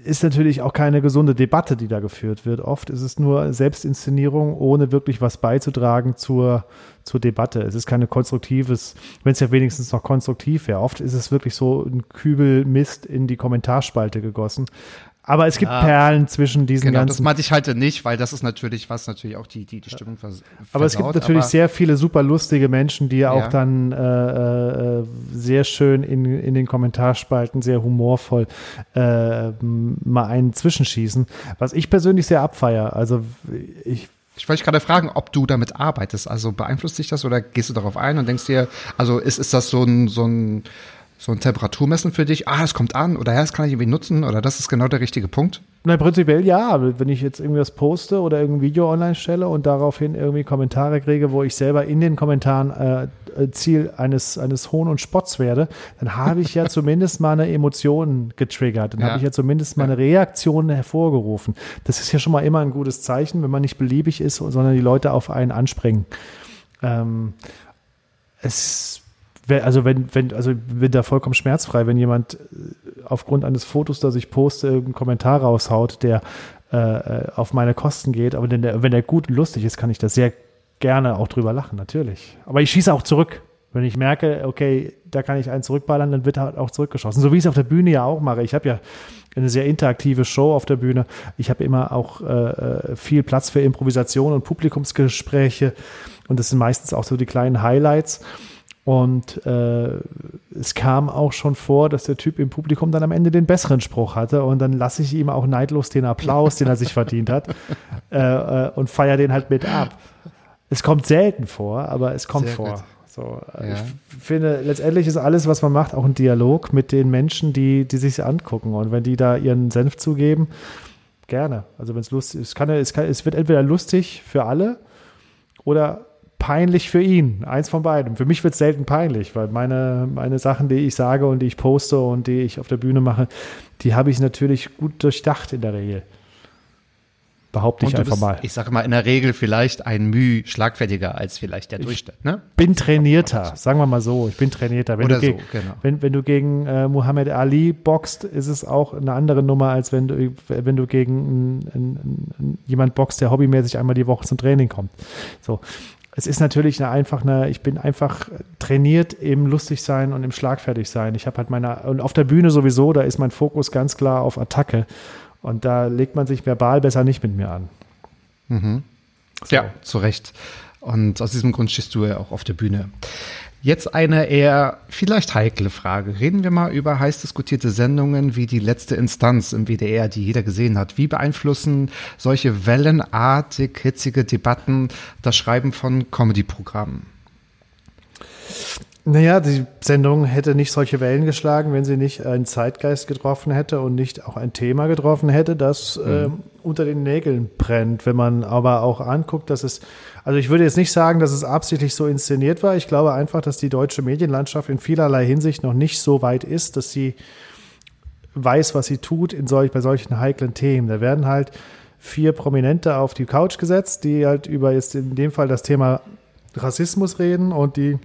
ist natürlich auch keine gesunde Debatte, die da geführt wird. Oft ist es nur Selbstinszenierung, ohne wirklich was beizutragen zur, zur Debatte. Es ist keine konstruktives, wenn es ja wenigstens noch konstruktiv wäre. Oft ist es wirklich so ein Kübel Mist in die Kommentarspalte gegossen. Aber es gibt Ja. Perlen zwischen diesen Genau, das ganzen. meinte ich halt nicht, weil das ist natürlich, was natürlich auch die, die, die Stimmung vers Aber es gibt natürlich sehr viele super lustige Menschen, die ja auch dann äh, äh, sehr schön in, in den Kommentarspalten sehr humorvoll äh, mal einen zwischenschießen. Was ich persönlich sehr abfeier. Also ich Ich wollte dich gerade fragen, ob du damit arbeitest. Also beeinflusst dich das oder gehst du darauf ein und denkst dir, also ist, ist das so ein, so ein, so ein Temperaturmessen für dich? Ah, es kommt an oder ja, das kann ich irgendwie nutzen oder das ist genau der richtige Punkt? Na, prinzipiell ja. Wenn ich jetzt irgendwas poste oder irgendein Video online stelle und daraufhin irgendwie Kommentare kriege, wo ich selber in den Kommentaren äh, äh, Ziel eines, eines Hohn und Spotts werde, dann habe ich ja (laughs) zumindest mal eine Emotion getriggert. Dann Ja. habe ich ja zumindest mal eine Reaktion hervorgerufen. Das ist ja schon mal immer ein gutes Zeichen, wenn man nicht beliebig ist, sondern die Leute auf einen anspringen. Ähm, es also wenn, wenn, also bin da vollkommen schmerzfrei, wenn jemand äh, aufgrund eines Fotos, das ich poste, irgendeinen Kommentar raushaut, der äh, äh, auf meine Kosten geht. Aber wenn der, wenn der gut und lustig ist, kann ich da sehr gerne auch drüber lachen, natürlich. Aber ich schieße auch zurück. Wenn ich merke, okay, da kann ich einen zurückballern, dann wird halt auch zurückgeschossen. So wie ich es auf der Bühne ja auch mache. Ich habe ja eine sehr interaktive Show auf der Bühne. Ich habe immer auch äh, äh, viel Platz für Improvisation und Publikumsgespräche. Und das sind meistens auch so die kleinen Highlights. Und äh, es kam auch schon vor, dass der Typ im Publikum dann am Ende den besseren Spruch hatte. Und dann lasse ich ihm auch neidlos den Applaus, den er sich verdient hat, (laughs) äh, äh, und feiere den halt mit ab. Es kommt selten vor, aber es kommt Sehr vor. gut. So, äh, Ja. Ich finde, letztendlich ist alles, was man macht, auch ein Dialog mit den Menschen, die, die sich angucken. Und wenn die da ihren Senf zugeben, gerne. Also wenn es lustig ist, kann, es, kann, es wird entweder lustig für alle oder peinlich für ihn. Eins von beidem. Für mich wird es selten peinlich, weil meine, meine Sachen, die ich sage und die ich poste und die ich auf der Bühne mache, die habe ich natürlich gut durchdacht in der Regel. Behaupte ich einfach bist, mal. ich sage mal, in der Regel vielleicht ein Müh schlagfertiger als vielleicht der Durchschnitt, ne? bin trainierter, sagen wir mal so. Ich bin trainierter. Wenn Oder du gegen, so, genau. wenn, wenn du gegen äh, Muhammad Ali boxt, ist es auch eine andere Nummer, als wenn du, wenn du gegen n- n- n- jemand boxt, der hobbymäßig einmal die Woche zum Training kommt. So. Es ist natürlich eine einfach eine, ich bin einfach trainiert im lustig sein und im schlagfertig sein. Ich habe halt meine, und auf der Bühne sowieso, da ist mein Fokus ganz klar auf Attacke. Und da legt man sich verbal besser nicht mit mir an. Ja, zu Recht. Und aus diesem Grund stehst du ja auch auf der Bühne. Jetzt eine eher vielleicht heikle Frage. Reden wir mal über heiß diskutierte Sendungen wie die letzte Instanz im WDR, die jeder gesehen hat. Wie beeinflussen solche wellenartig hitzige Debatten das Schreiben von Comedy-Programmen? Naja, die Sendung hätte nicht solche Wellen geschlagen, wenn sie nicht einen Zeitgeist getroffen hätte und nicht auch ein Thema getroffen hätte, das ähm, unter den Nägeln brennt. Wenn man aber auch anguckt, dass es, also ich würde jetzt nicht sagen, dass es absichtlich so inszeniert war. Ich glaube einfach, dass die deutsche Medienlandschaft in vielerlei Hinsicht noch nicht so weit ist, dass sie weiß, was sie tut in solch, bei solchen heiklen Themen. Da werden halt vier Prominente auf die Couch gesetzt, die halt über jetzt in dem Fall das Thema Rassismus reden und die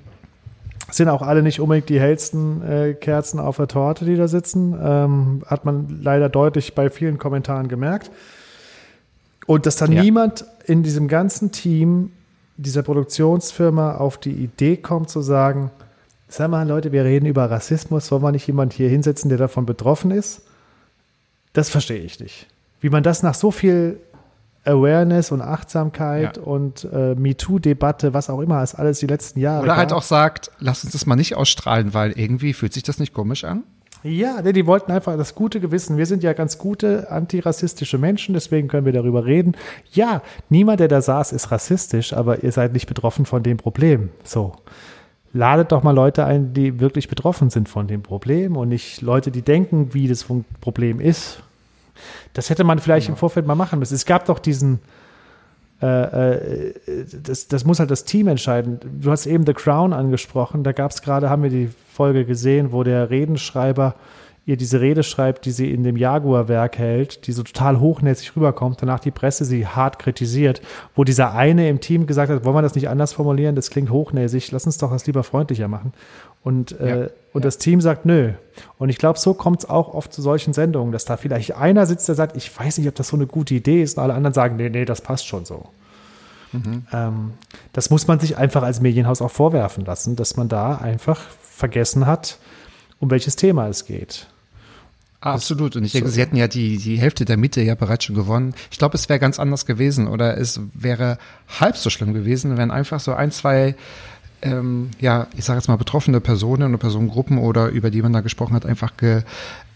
sind auch alle nicht unbedingt die hellsten äh, Kerzen auf der Torte, die da sitzen. Ähm, hat man leider deutlich bei vielen Kommentaren gemerkt. Und dass dann Ja. niemand in diesem ganzen Team dieser Produktionsfirma auf die Idee kommt zu sagen, sag mal Leute, wir reden über Rassismus, wollen wir nicht jemand hier hinsetzen, der davon betroffen ist? Das verstehe ich nicht. Wie man das nach so viel Awareness und Achtsamkeit Ja. und äh, MeToo-Debatte, was auch immer, ist alles die letzten Jahre. Oder halt auch sagt, lass uns das mal nicht ausstrahlen, weil irgendwie fühlt sich das nicht komisch an. Ja, nee, die wollten einfach das gute Gewissen. Wir sind ja ganz gute antirassistische Menschen, deswegen können wir darüber reden. Ja, niemand, der da saß, ist rassistisch, aber ihr seid nicht betroffen von dem Problem. So. ladet doch mal Leute ein, die wirklich betroffen sind von dem Problem und nicht Leute, die denken, wie das Problem ist. Das hätte man vielleicht ja. im Vorfeld mal machen müssen. Es gab doch diesen, äh, äh, das, das muss halt das Team entscheiden. Du hast eben The Crown angesprochen, da gab es gerade, haben wir die Folge gesehen, wo der Redenschreiber ihr diese Rede schreibt, die sie in dem Jaguar-Werk hält, die so total hochnäsig rüberkommt, danach die Presse sie hart kritisiert, wo dieser eine im Team gesagt hat, wollen wir das nicht anders formulieren, das klingt hochnäsig, lass uns doch das lieber freundlicher machen. Und, ja, äh, und ja. das Team sagt, nö. Und ich glaube, so kommt es auch oft zu solchen Sendungen, dass da vielleicht einer sitzt, der sagt, ich weiß nicht, ob das so eine gute Idee ist, und alle anderen sagen, nee, nee, das passt schon so. Mhm. Ähm, das muss man sich einfach als Medienhaus auch vorwerfen lassen, dass man da einfach vergessen hat, um welches Thema es geht. Absolut. Und ich denke, so. sie hätten ja die, die Hälfte der Miete ja bereits schon gewonnen. Ich glaube, es wäre ganz anders gewesen oder es wäre halb so schlimm gewesen, wenn einfach so ein, zwei, ähm, ja, ich sage jetzt mal betroffene Personen oder Personengruppen oder über die man da gesprochen hat, einfach ge,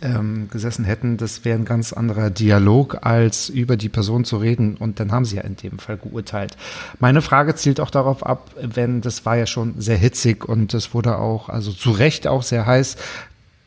ähm, gesessen hätten. Das wäre ein ganz anderer Dialog, als über die Person zu reden. Und dann haben sie ja in dem Fall geurteilt. Meine Frage zielt auch darauf ab, wenn das war ja schon sehr hitzig und es wurde auch, also zu Recht auch sehr heiß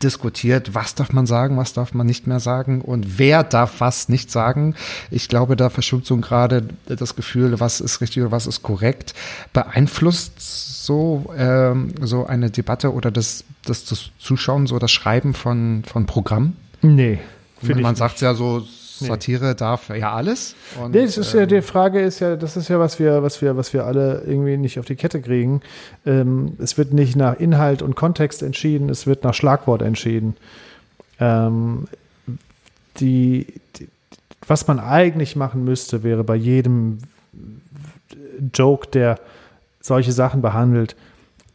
diskutiert, was darf man sagen, was darf man nicht mehr sagen und wer darf was nicht sagen. Ich glaube, da verschwimmt so gerade das Gefühl, was ist richtig oder was ist korrekt. Beeinflusst so, ähm, so eine Debatte oder das, das, das Zuschauen, so das Schreiben von, von Programmen? Nee. Man sagt ja so, Satire nee. darf ja alles. Und, nee, das ist ja, die ähm, Frage ist ja, das ist ja, was wir, was wir, was wir alle irgendwie nicht auf die Kette kriegen. Ähm, es wird nicht nach Inhalt und Kontext entschieden, es wird nach Schlagwort entschieden. Ähm, die, die, was man eigentlich machen müsste, wäre bei jedem Joke, der solche Sachen behandelt,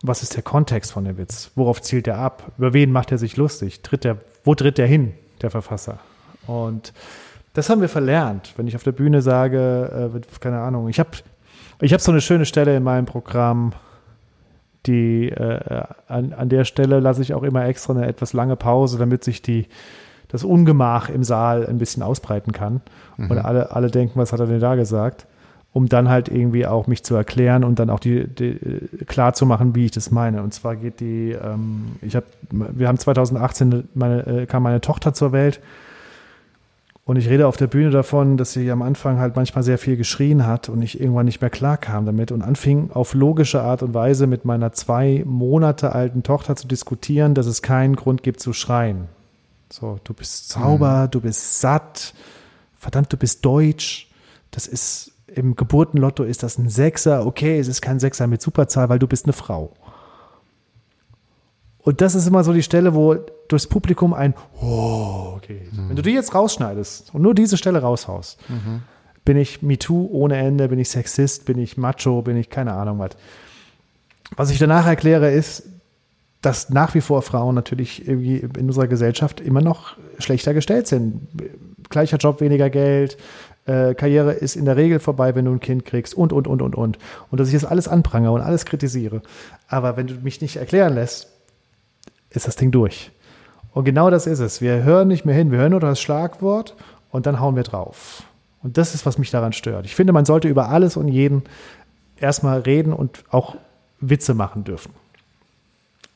was ist der Kontext von dem Witz? Worauf zielt er ab? Über wen macht er sich lustig? Tritt er, wo tritt er hin, der Verfasser? Und das haben wir verlernt. Wenn ich auf der Bühne sage, äh, keine Ahnung, ich habe ich hab so eine schöne Stelle in meinem Programm, die äh, an, an der Stelle lasse ich auch immer extra eine etwas lange Pause, damit sich die, das Ungemach im Saal ein bisschen ausbreiten kann. Mhm. Und alle, alle denken, was hat er denn da gesagt? Um dann halt irgendwie auch mich zu erklären und dann auch die, die klar zu machen, wie ich das meine. Und zwar geht die, ähm, ich habe, wir haben 2018 meine, äh, kam meine Tochter zur Welt und ich rede auf der Bühne davon, dass sie am Anfang halt manchmal sehr viel geschrien hat und ich irgendwann nicht mehr klar kam damit und anfing auf logische Art und Weise mit meiner zwei Monate alten Tochter zu diskutieren, dass es keinen Grund gibt zu schreien. So, du bist sauber, mhm. du bist satt, verdammt, du bist deutsch. Das ist im Geburtenlotto ist das ein Sechser. Okay, es ist kein Sechser mit Superzahl, weil du bist eine Frau. Und das ist immer so die Stelle, wo durchs Publikum ein Oh geht. Mhm. Wenn du die jetzt rausschneidest und nur diese Stelle raushaust, mhm. bin ich MeToo ohne Ende, bin ich Sexist, bin ich Macho, bin ich keine Ahnung was. Was ich danach erkläre, ist, dass nach wie vor Frauen natürlich irgendwie in unserer Gesellschaft immer noch schlechter gestellt sind. Gleicher Job, weniger Geld, äh, Karriere ist in der Regel vorbei, wenn du ein Kind kriegst und, und, und, und, und. Und dass ich das alles anprangere und alles kritisiere. Aber wenn du mich nicht erklären lässt, ist das Ding durch. Und genau das ist es. Wir hören nicht mehr hin, wir hören nur das Schlagwort und dann hauen wir drauf. Und das ist, was mich daran stört. Ich finde, man sollte über alles und jeden erstmal reden und auch Witze machen dürfen.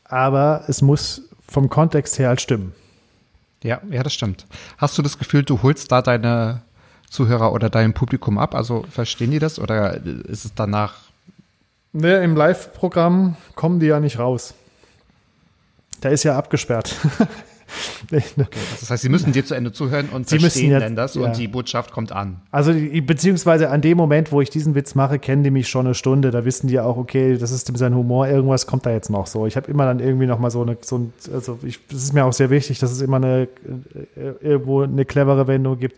Aber es muss vom Kontext her halt stimmen. Ja, ja, das stimmt. Hast du das Gefühl, du holst da deine Zuhörer oder dein Publikum ab? Also verstehen die das oder ist es danach? Nee, im Live-Programm kommen die ja nicht raus. Der ist ja abgesperrt. (laughs) okay, das heißt, Sie müssen dir zu Ende zuhören und Sie verstehen jetzt, denn das ja. und die Botschaft kommt an. Also beziehungsweise an dem Moment, wo ich diesen Witz mache, kennen die mich schon eine Stunde. Da wissen die auch, okay, das ist sein Humor, irgendwas kommt da jetzt noch so. Ich habe immer dann irgendwie noch mal so eine, so ein, also ich, das ist mir auch sehr wichtig, dass es immer eine äh, irgendwo eine clevere Wendung gibt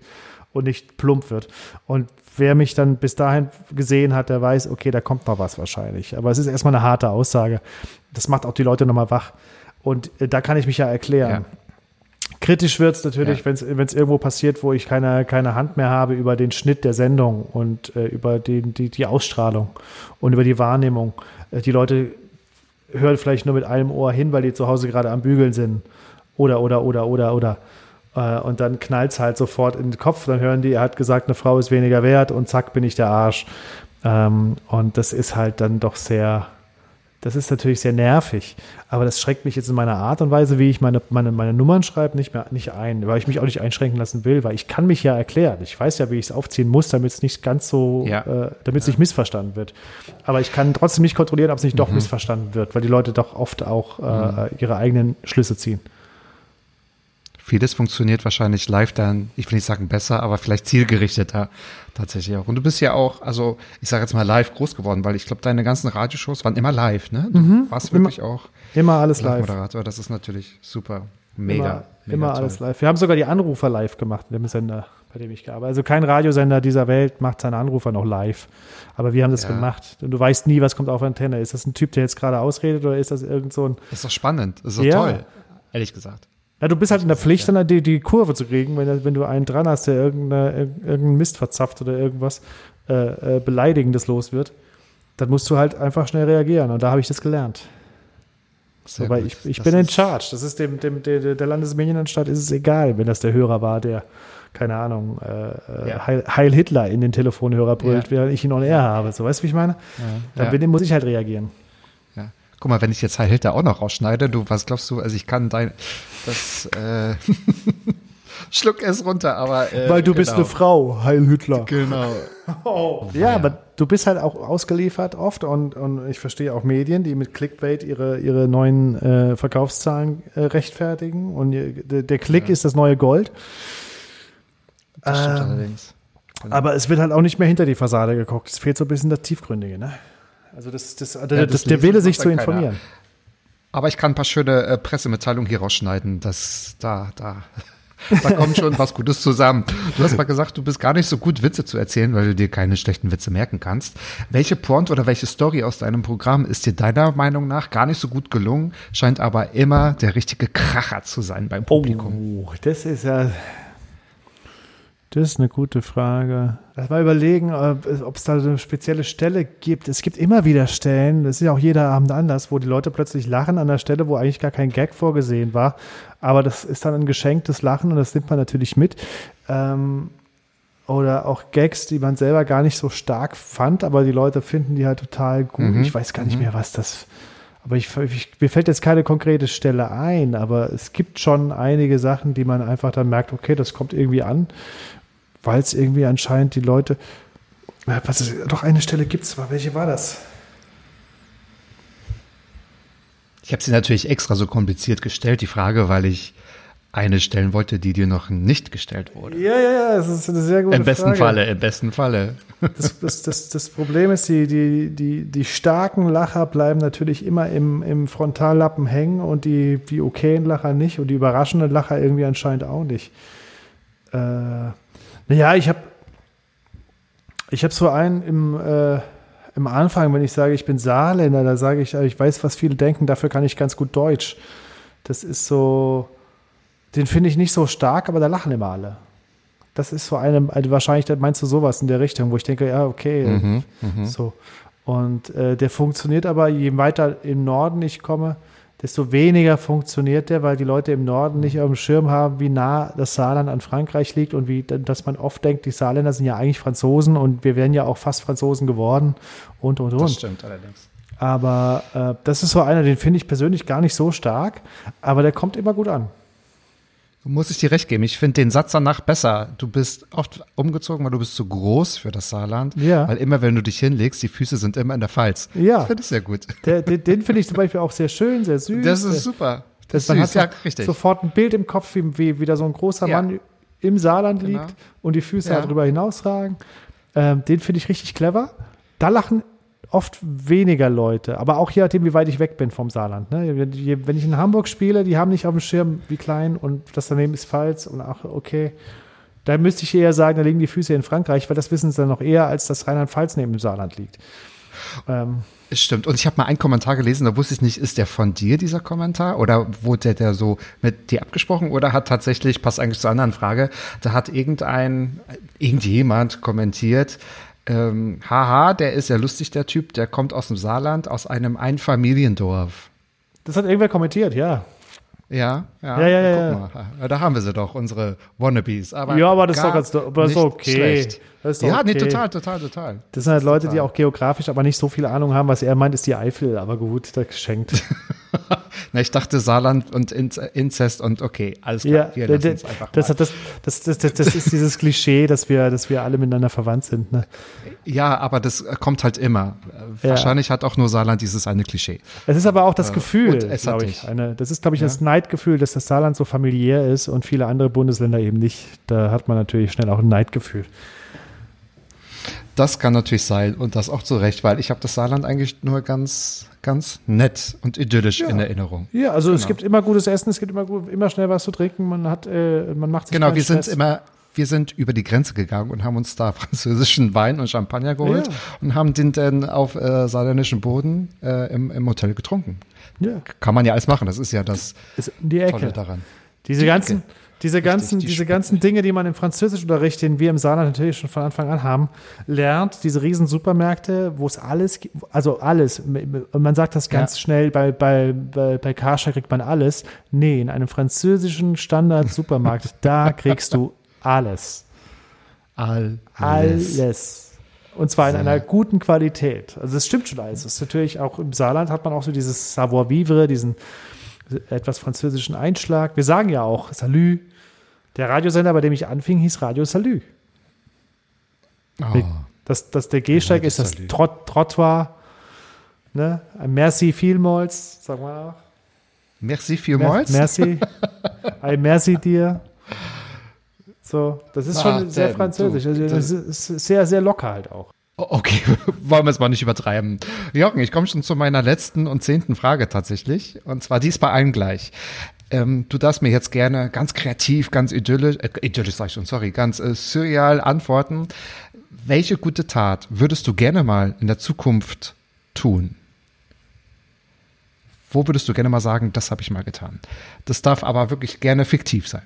und nicht plump wird. Und wer mich dann bis dahin gesehen hat, der weiß, okay, da kommt noch was wahrscheinlich. Aber es ist erstmal eine harte Aussage. Das macht auch die Leute nochmal wach. Und äh, da kann ich mich ja erklären. Ja. Kritisch wird es natürlich, ja. wenn es irgendwo passiert, wo ich keine, keine Hand mehr habe über den Schnitt der Sendung und äh, über den, die, die Ausstrahlung und über die Wahrnehmung. Äh, die Leute hören vielleicht nur mit einem Ohr hin, weil die zu Hause gerade am Bügeln sind. Oder, oder, oder, oder, oder. Äh, und dann knallt es halt sofort in den Kopf. Dann hören die, er hat gesagt, eine Frau ist weniger wert und zack, bin ich der Arsch. Ähm, und das ist halt dann doch sehr Das ist natürlich sehr nervig, aber das schreckt mich jetzt in meiner Art und Weise, wie ich meine, meine, meine Nummern schreibe, nicht mehr nicht ein, weil ich mich auch nicht einschränken lassen will, weil ich kann mich ja erklären. Ich weiß ja, wie ich es aufziehen muss, damit es nicht ganz so, Ja. äh, damit es nicht missverstanden wird. Aber ich kann trotzdem nicht kontrollieren, ob es nicht doch missverstanden wird, weil die Leute doch oft auch äh, ihre eigenen Schlüsse ziehen. Vieles funktioniert wahrscheinlich live dann, ich will nicht sagen besser, aber vielleicht zielgerichteter tatsächlich auch. Und du bist ja auch, also ich sage jetzt mal live groß geworden, weil ich glaube, deine ganzen Radioshows waren immer live, ne? Du warst wirklich auch Immer alles live. Live-Moderator. Das ist natürlich super, mega. Immer, mega immer alles live. Wir haben sogar die Anrufer live gemacht in dem Sender, bei dem ich gearbeitet habe. Also kein Radiosender dieser Welt macht seine Anrufer noch live. Aber wir haben das Ja. gemacht. Und du weißt nie, was kommt auf Antenne. Ist das ein Typ, der jetzt gerade ausredet oder ist das irgend so ein. Ist doch spannend, ist doch Ja. toll, ehrlich gesagt. Na, du bist halt in der Pflicht, dann die, die Kurve zu kriegen, wenn, wenn du einen dran hast, der irgendeine, irgendeinen Mist verzapft oder irgendwas äh, äh, Beleidigendes los wird. Dann musst du halt einfach schnell reagieren. Und da habe ich das gelernt. Sehr gut. ich, ich Das bin in charge. Das ist dem, dem der, der Landesmedienanstalt ist es egal, wenn das der Hörer war, der, keine Ahnung, äh, äh, Ja. Heil, Heil Hitler in den Telefonhörer brüllt, Ja. während ich ihn on air habe. So, weißt du, wie ich meine? Dann Ja. bin, muss ich halt reagieren. Ja. Guck mal, wenn ich jetzt Heil auch noch rausschneide, du, was glaubst du, also ich kann dein, das, äh, (laughs) schluck es runter, aber, äh, Weil du bist genau. eine Frau, Heil Hitler. Genau. (laughs) Ja, aber du bist halt auch ausgeliefert oft und, und ich verstehe auch Medien, die mit Clickbait ihre, ihre neuen äh, Verkaufszahlen äh, rechtfertigen und der, der Klick ist das neue Gold. Das stimmt Ähm, allerdings. Aber es wird halt auch nicht mehr hinter die Fassade geguckt. Es fehlt so ein bisschen das Tiefgründige, ne? Also das, das, der, das das, der Wille, sich ja zu keiner. informieren. Aber ich kann ein paar schöne äh, Pressemitteilungen hier rausschneiden. Das, da, da, (laughs) da kommt schon was Gutes zusammen. Du hast mal gesagt, du bist gar nicht so gut, Witze zu erzählen, weil du dir keine schlechten Witze merken kannst. Welche Point oder welche Story aus deinem Programm ist dir deiner Meinung nach gar nicht so gut gelungen, scheint aber immer der richtige Kracher zu sein beim Publikum? Oh, das ist ja. Das ist eine gute Frage. Lass mal überlegen, ob es da so eine spezielle Stelle gibt. Es gibt immer wieder Stellen, das ist ja auch jeder Abend anders, wo die Leute plötzlich lachen an der Stelle, wo eigentlich gar kein Gag vorgesehen war. Aber das ist dann ein geschenktes Lachen und das nimmt man natürlich mit. Ähm, oder auch Gags, die man selber gar nicht so stark fand, aber die Leute finden die halt total gut. Ich weiß gar nicht mehr, was das. Aber ich, ich, mir fällt jetzt keine konkrete Stelle ein, aber es gibt schon einige Sachen, die man einfach dann merkt, okay, das kommt irgendwie an, weil es irgendwie anscheinend die Leute. Was ist, doch eine Stelle gibt es, welche war das? Ich habe sie natürlich extra so kompliziert gestellt, die Frage, weil ich eine stellen wollte, die dir noch nicht gestellt wurde. Ja, ja, ja, das ist eine sehr gute Im besten Frage. Falle, im besten Falle. (laughs) Das, das, das, das Problem ist, die, die, die, die starken Lacher bleiben natürlich immer im, im Frontallappen hängen und die, die okayen Lacher nicht und die überraschenden Lacher irgendwie anscheinend auch nicht. Äh, naja, ich habe ich hab so einen im, äh, im Anfang, wenn ich sage, ich bin Saarländer, da sage ich, ich weiß, was viele denken, dafür kann ich ganz gut Deutsch. Das ist so, den finde ich nicht so stark, aber da lachen immer alle. Das ist so eine, also wahrscheinlich meinst du sowas in der Richtung, wo ich denke, ja, okay, so. Und äh, der funktioniert aber, je weiter im Norden ich komme, desto weniger funktioniert der, weil die Leute im Norden nicht auf dem Schirm haben, wie nah das Saarland an Frankreich liegt und wie, dass man oft denkt, die Saarländer sind ja eigentlich Franzosen und wir wären ja auch fast Franzosen geworden und, und, und. Das stimmt allerdings. Aber äh, das ist so einer, den finde ich persönlich gar nicht so stark, aber der kommt immer gut an. Muss ich dir recht geben. Ich finde den Satz danach besser. Du bist oft umgezogen, weil du bist zu groß für das Saarland. Ja. Weil immer, wenn du dich hinlegst, die Füße sind immer in der Pfalz. Ja. Ich finde es sehr gut. Der, den den finde ich zum Beispiel auch sehr schön, sehr süß. Das ist super. Das Das man ist hat süß. Ja, richtig. sofort ein Bild im Kopf, wie, wie wieder so ein großer Ja. Mann im Saarland Genau. liegt und die Füße Ja. drüber hinausragen. Ähm, den finde ich richtig clever. Da lachen oft weniger Leute, aber auch je nachdem, wie weit ich weg bin vom Saarland. Ne? Wenn ich in Hamburg spiele, die haben nicht auf dem Schirm, wie klein und das daneben ist Pfalz und ach, okay. Da müsste ich eher sagen, da liegen die Füße in Frankreich, weil das wissen sie dann noch eher, als dass Rheinland-Pfalz neben dem Saarland liegt. Ähm, Stimmt. Und ich habe mal einen Kommentar gelesen, da wusste ich nicht, ist der von dir, dieser Kommentar? Oder wurde der so mit dir abgesprochen? Oder hat tatsächlich, passt eigentlich zur anderen Frage, da hat irgendein, irgendjemand kommentiert, ähm, haha, der ist ja lustig, der Typ, der kommt aus dem Saarland, aus einem Einfamiliendorf. das hat irgendwer kommentiert, ja. Ja, ja, Ja, ja, ja, guck mal. Da haben wir sie doch, unsere Wannabes. Aber Ja, aber das ist doch ganz- aber ist okay. Schlecht. Das ist doch ja, nee, okay. total, total, total. Das sind halt Leute, die total. auch geografisch aber nicht so viel Ahnung haben. Was er meint, ist die Eifel. Aber gut, das geschenkt. (laughs) Na, ich dachte Saarland und Inz- Inzest und okay, alles klar, ja, wir das, lassen es einfach das, mal. das, das, das, das, das ist dieses Klischee, dass wir, dass wir alle miteinander verwandt sind. Ne? Ja, aber das äh, kommt halt immer. Äh, Wahrscheinlich hat auch nur Saarland dieses eine Klischee. Es ist aber auch das Gefühl, es hat glaube ich. Eine, das ist, glaube ich, das Neidgefühl, dass das Saarland so familiär ist und viele andere Bundesländer eben nicht. Da hat man natürlich schnell auch ein Neidgefühl. Das kann natürlich sein und das auch zu Recht, weil ich habe das Saarland eigentlich nur ganz, ganz nett und idyllisch in Erinnerung. Ja, also es gibt immer gutes Essen, es gibt immer, immer schnell was zu trinken. Man hat, äh, man macht sich Genau, wir sind Stress. immer, wir sind über die Grenze gegangen und haben uns da (laughs) französischen Wein und Champagner geholt Ja. und haben den dann auf äh, saarländischem Boden äh, im, im Hotel getrunken. ja, Kann man ja alles machen, das ist ja das ist die Ecke. Tolle daran. Diese ganzen, diese ganzen, die diese ganzen Dinge, die man im Französischunterricht, den wir im Saarland natürlich schon von Anfang an haben, lernt, diese riesen Supermärkte, wo es alles, gibt, also alles, und man sagt das ganz Ja. schnell, bei, bei, bei, bei Karstadt kriegt man alles. Nee, in einem französischen Standard-Supermarkt, (laughs) da kriegst du alles. Alles. Alles. Und zwar in einer guten Qualität. Also das stimmt schon alles. Das ist natürlich auch im Saarland hat man auch so dieses Savoir-vivre, diesen etwas französischen Einschlag. Wir sagen ja auch Salü. Der Radiosender, bei dem ich anfing, hieß Radio Salü. Oh. Das, das, der Gehsteig ist das. Trott, Trottoir. Ne? Ein Merci vielmals, sagen wir auch. Merci Mer vielmals. Merci. Ein Merci dir. So, das ist Ah, schon sehr denn, französisch. Also, das ist sehr, sehr locker halt auch. Okay, (laughs) wollen wir es mal nicht übertreiben. Jochen, ich komme schon zu meiner letzten und zehnten Frage tatsächlich. Und zwar dies bei allen gleich. Ähm, du darfst mir jetzt gerne ganz kreativ, ganz idyllisch, äh, idyllisch sag ich schon, sorry, ganz äh, surreal antworten. Welche gute Tat würdest du gerne mal in der Zukunft tun? Wo würdest du gerne mal sagen, das habe ich mal getan? Das darf aber wirklich gerne fiktiv sein,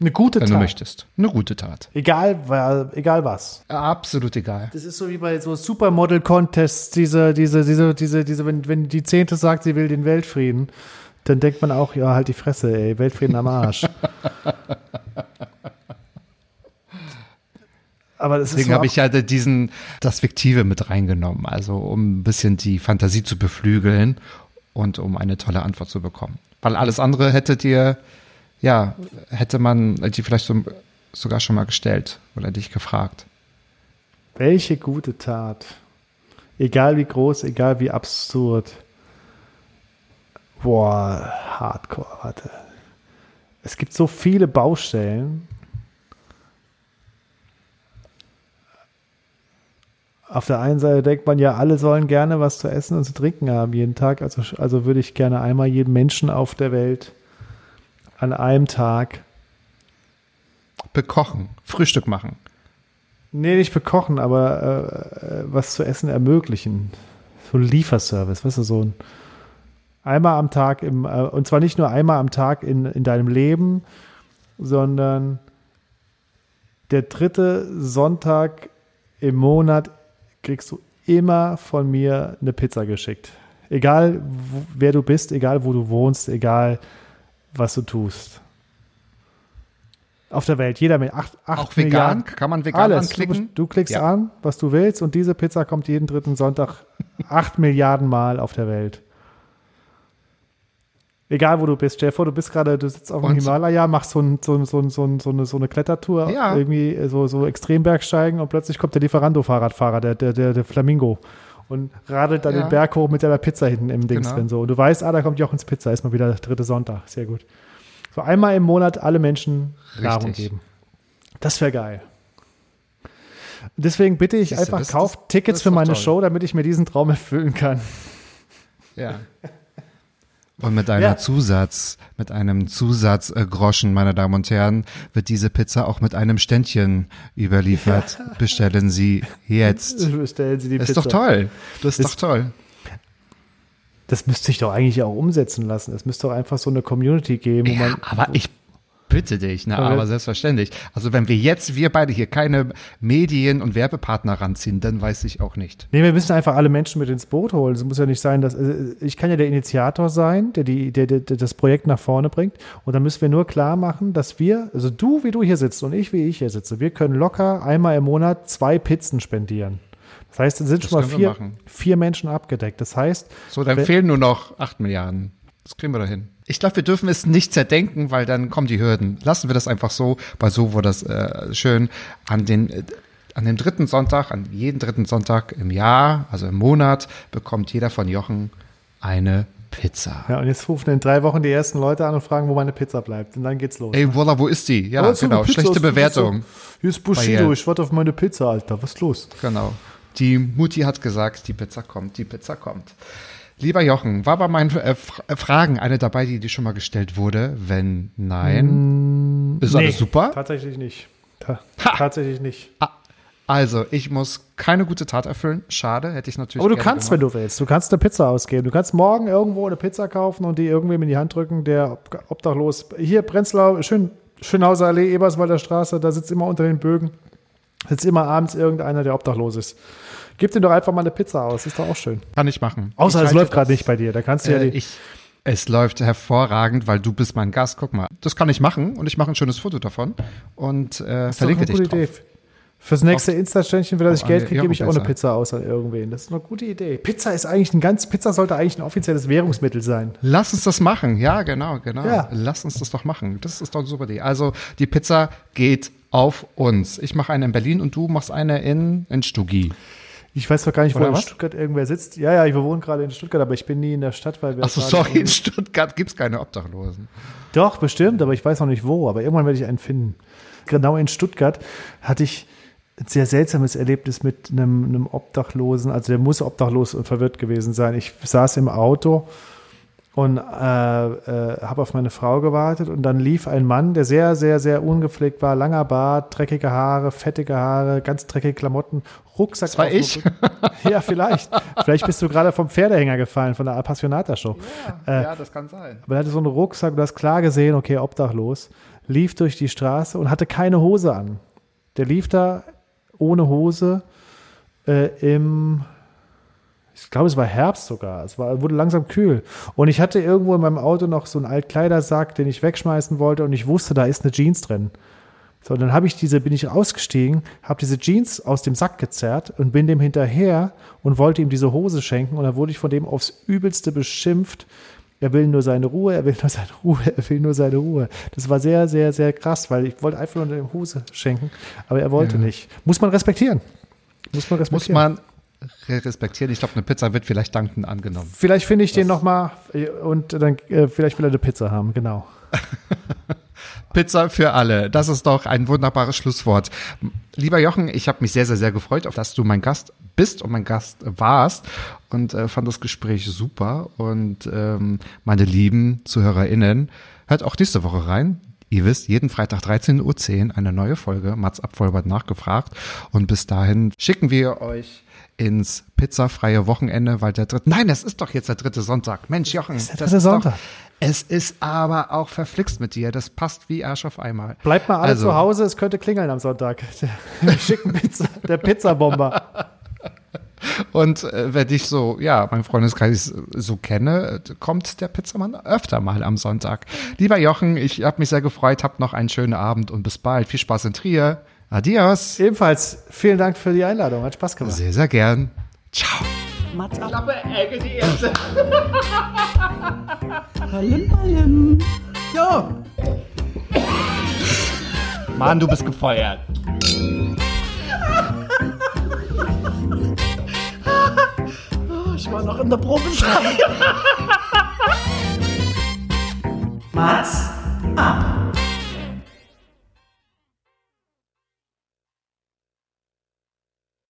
Eine gute wenn Tat. du möchtest. Eine gute Tat. Egal, egal was. Absolut egal. Das ist so wie bei so Supermodel-Contests, diese, diese, diese, diese, diese, wenn, wenn die Zehnte sagt, sie will den Weltfrieden, dann denkt man auch, ja, halt die Fresse, ey, Weltfrieden am Arsch. (laughs) Aber Deswegen so habe ab- ich ja diesen, das Fiktive mit reingenommen, also um ein bisschen die Fantasie zu beflügeln und um eine tolle Antwort zu bekommen. Weil alles andere hätte dir, ja, hätte man die vielleicht so, sogar schon mal gestellt oder dich gefragt. Welche gute Tat? Egal wie groß, egal wie absurd. Boah, Hardcore, warte. Es gibt so viele Baustellen. Auf der einen Seite denkt man ja, alle sollen gerne was zu essen und zu trinken haben jeden Tag. Also, also würde ich gerne einmal jedem Menschen auf der Welt an einem Tag Bekochen, Frühstück machen. Nee, nicht bekochen, aber äh, äh, was zu essen ermöglichen. So ein Lieferservice, weißt du, so ein einmal am Tag im, äh, und zwar nicht nur einmal am Tag in, in deinem Leben, sondern der dritte Sonntag im Monat kriegst du immer von mir eine Pizza geschickt. Egal, wo, wer du bist, egal, wo du wohnst, egal, was du tust. Auf der Welt, jeder mit acht, acht Auch vegan? Milliarden. Kann man vegan Alles. anklicken? Du, du klickst Ja. an, was du willst, und diese Pizza kommt jeden dritten Sonntag acht Milliarden Mal auf der Welt. Egal wo du bist, Jeff, du bist gerade, du sitzt auf dem Himalaya, machst so, ein, so, so, so, ein, so, eine, so eine Klettertour, Ja. irgendwie äh, so, so Extrembergsteigen und plötzlich kommt der Lieferando-Fahrradfahrer, der, der, der, der Flamingo und radelt dann Ja. den Berg hoch mit seiner Pizza hinten im Dings Genau. drin. So. Und du weißt, ah, da kommt Jochens Pizza, ist mal wieder der dritte Sonntag. Sehr gut. So einmal im Monat alle Menschen Nahrung geben. Das wäre geil. Deswegen bitte ich Siehste, einfach, kauft Tickets für meine toll. Show, damit ich mir diesen Traum erfüllen kann. Ja. (laughs) Und mit einer Ja. Zusatz, mit einem Zusatzgroschen, meine Damen und Herren, wird diese Pizza auch mit einem Ständchen überliefert. Bestellen Sie jetzt. Bestellen Sie die Das Pizza. ist doch toll. Das ist Das- doch toll. Das müsste sich doch eigentlich auch umsetzen lassen. Es müsste doch einfach so eine Community geben, wo Ja, man. aber ich, bitte dich, ne? Aber- aber selbstverständlich. Also wenn wir jetzt, wir beide hier keine Medien- und Werbepartner ranziehen, dann weiß ich auch nicht. Nee, wir müssen einfach alle Menschen mit ins Boot holen. Es muss ja nicht sein, dass äh, ich kann ja der Initiator sein, der, die, der, der, der das Projekt nach vorne bringt. Und dann müssen wir nur klar machen, dass wir, also du, wie du hier sitzt und ich, wie ich hier sitze, wir können locker einmal im Monat zwei Pizzen spendieren. Das heißt, es sind Das schon mal vier, vier Menschen abgedeckt. Das heißt, So, dann Wer- fehlen nur noch acht Milliarden. Das kriegen wir doch hin. Ich glaube, wir dürfen es nicht zerdenken, weil dann kommen die Hürden. Lassen wir das einfach so, weil so wurde das äh, schön an den äh, an dem dritten Sonntag, an jeden dritten Sonntag im Jahr, also im Monat, bekommt jeder von Jochen eine Pizza. ja, und jetzt rufen in drei Wochen die ersten Leute an und fragen, wo meine Pizza bleibt. Und dann geht's los. Ey, voila, wo ist die? Ja, Oh, genau. Pizza, Schlechte ist Bewertung. so? Hier ist Bushido, Barriere. ich warte auf meine Pizza, Alter. Was ist los? Genau. Die Mutti hat gesagt, die Pizza kommt, die Pizza kommt. Lieber Jochen, war bei meinen äh, äh, Fragen eine dabei, die dir schon mal gestellt wurde? Wenn nein, ist alles super. Tatsächlich nicht. Ta Ha! tatsächlich nicht. Also, ich muss keine gute Tat erfüllen. Schade, hätte ich natürlich. Aber du kannst, wenn gemacht. du willst. Du kannst eine Pizza ausgeben. Du kannst morgen irgendwo eine Pizza kaufen und die irgendwem in die Hand drücken, der ob- obdachlos. Hier, Prenzlau, schön, Schönhauser Allee, Eberswalder Straße, da sitzt immer unter den Bögen. Sitzt immer abends irgendeiner, der obdachlos ist. Gib dem doch einfach mal eine Pizza aus. Ist doch auch schön. Kann ich machen. Außer ich es läuft gerade nicht bei dir. Da kannst du ja Äh, die. ich, es läuft hervorragend, weil du bist mein Gast. Guck mal, das kann ich machen und ich mache ein schönes Foto davon und äh, ist doch verlinke eine dich gute drauf. Idee. Fürs nächste Insta-Ständchen, für das ich Geld kriege, gebe ich auch eine. Pizza aus an irgendwen. Das ist eine gute Idee. Pizza ist eigentlich ein ganz, Pizza sollte eigentlich ein offizielles Währungsmittel sein. Lass uns das machen. Ja, genau, genau. Ja. Lass uns das doch machen. Das ist doch eine super Idee. Also, die Pizza geht auf uns. Ich mache eine in Berlin und du machst eine in, in Stuggi. Ich weiß doch gar nicht, wo in? Stuttgart irgendwer sitzt. Ja, ja, ich wohne gerade in Stuttgart, aber ich bin nie in der Stadt, weil wir. Achso, sorry, in Stuttgart gibt's keine Obdachlosen. Doch, bestimmt, aber ich weiß noch nicht wo. Aber irgendwann werde ich einen finden. Genau in Stuttgart hatte ich ein sehr seltsames Erlebnis mit einem, einem Obdachlosen. Also der muss obdachlos und verwirrt gewesen sein. Ich saß im Auto und äh, äh, habe auf meine Frau gewartet und dann lief ein Mann, der sehr, sehr, sehr ungepflegt war, langer Bart, dreckige Haare, fettige Haare, ganz dreckige Klamotten, Rucksack. Das war ich. Rücken. (laughs) Ja, vielleicht. vielleicht bist du gerade vom Pferdehänger gefallen, von der Appassionata-Show. ja, das kann sein. Aber er hatte so einen Rucksack, du hast klar gesehen, okay, obdachlos, lief durch die Straße und hatte keine Hose an. Der lief da ohne Hose äh, im, ich glaube, es war Herbst sogar. Es war, wurde langsam kühl. Und ich hatte irgendwo in meinem Auto noch so einen Altkleidersack, den ich wegschmeißen wollte und ich wusste, da ist eine Jeans drin. So, und dann habe ich diese, bin ich ausgestiegen, habe diese Jeans aus dem Sack gezerrt und bin dem hinterher und wollte ihm diese Hose schenken. Und dann wurde ich von dem aufs Übelste beschimpft. Er will nur seine Ruhe, er will nur seine (laughs) Ruhe, er will nur seine Ruhe. Das war sehr, sehr, sehr krass, weil ich wollte einfach nur eine Hose schenken, aber er wollte nicht. Muss man respektieren. Muss man Muss respektieren. man re- respektieren. Ich glaube, eine Pizza wird vielleicht dankend angenommen. Vielleicht finde ich den nochmal und dann äh, vielleicht will er eine Pizza haben, genau. (laughs) Pizza für alle. Das ist doch ein wunderbares Schlusswort. Lieber Jochen, ich habe mich sehr, sehr, sehr gefreut, auf dass du mein Gast bist und mein Gast warst und äh, fand das Gespräch super. Und ähm, meine lieben ZuhörerInnen, hört auch nächste Woche rein. Ihr wisst, jeden Freitag 13.10 Uhr eine neue Folge Mats Abfolbert nachgefragt. Und bis dahin schicken wir euch ins pizzafreie Wochenende, weil der dritte, nein, das ist doch jetzt der dritte Sonntag. Mensch, Jochen, der das dritte ist Sonntag. Doch, es ist aber auch verflixt mit dir. Das passt wie Arsch auf einmal. Bleibt mal alle Also- zu Hause, es könnte klingeln am Sonntag. (laughs) Wir schicken Pizza, der Pizzabomber. (laughs) Und äh, wenn ich so, ja, mein Freundeskreis so kenne, kommt der Pizzamann öfter mal am Sonntag. Lieber Jochen, ich habe mich sehr gefreut, habt noch einen schönen Abend und bis bald. Viel Spaß in Trier. Adios. Ebenfalls vielen Dank für die Einladung, hat Spaß gemacht. Sehr, sehr gern. Ciao. Mats ab. Palim, palim. Ja. Mann, du bist gefeuert. Ich war noch in der Probezeit. Mats ab.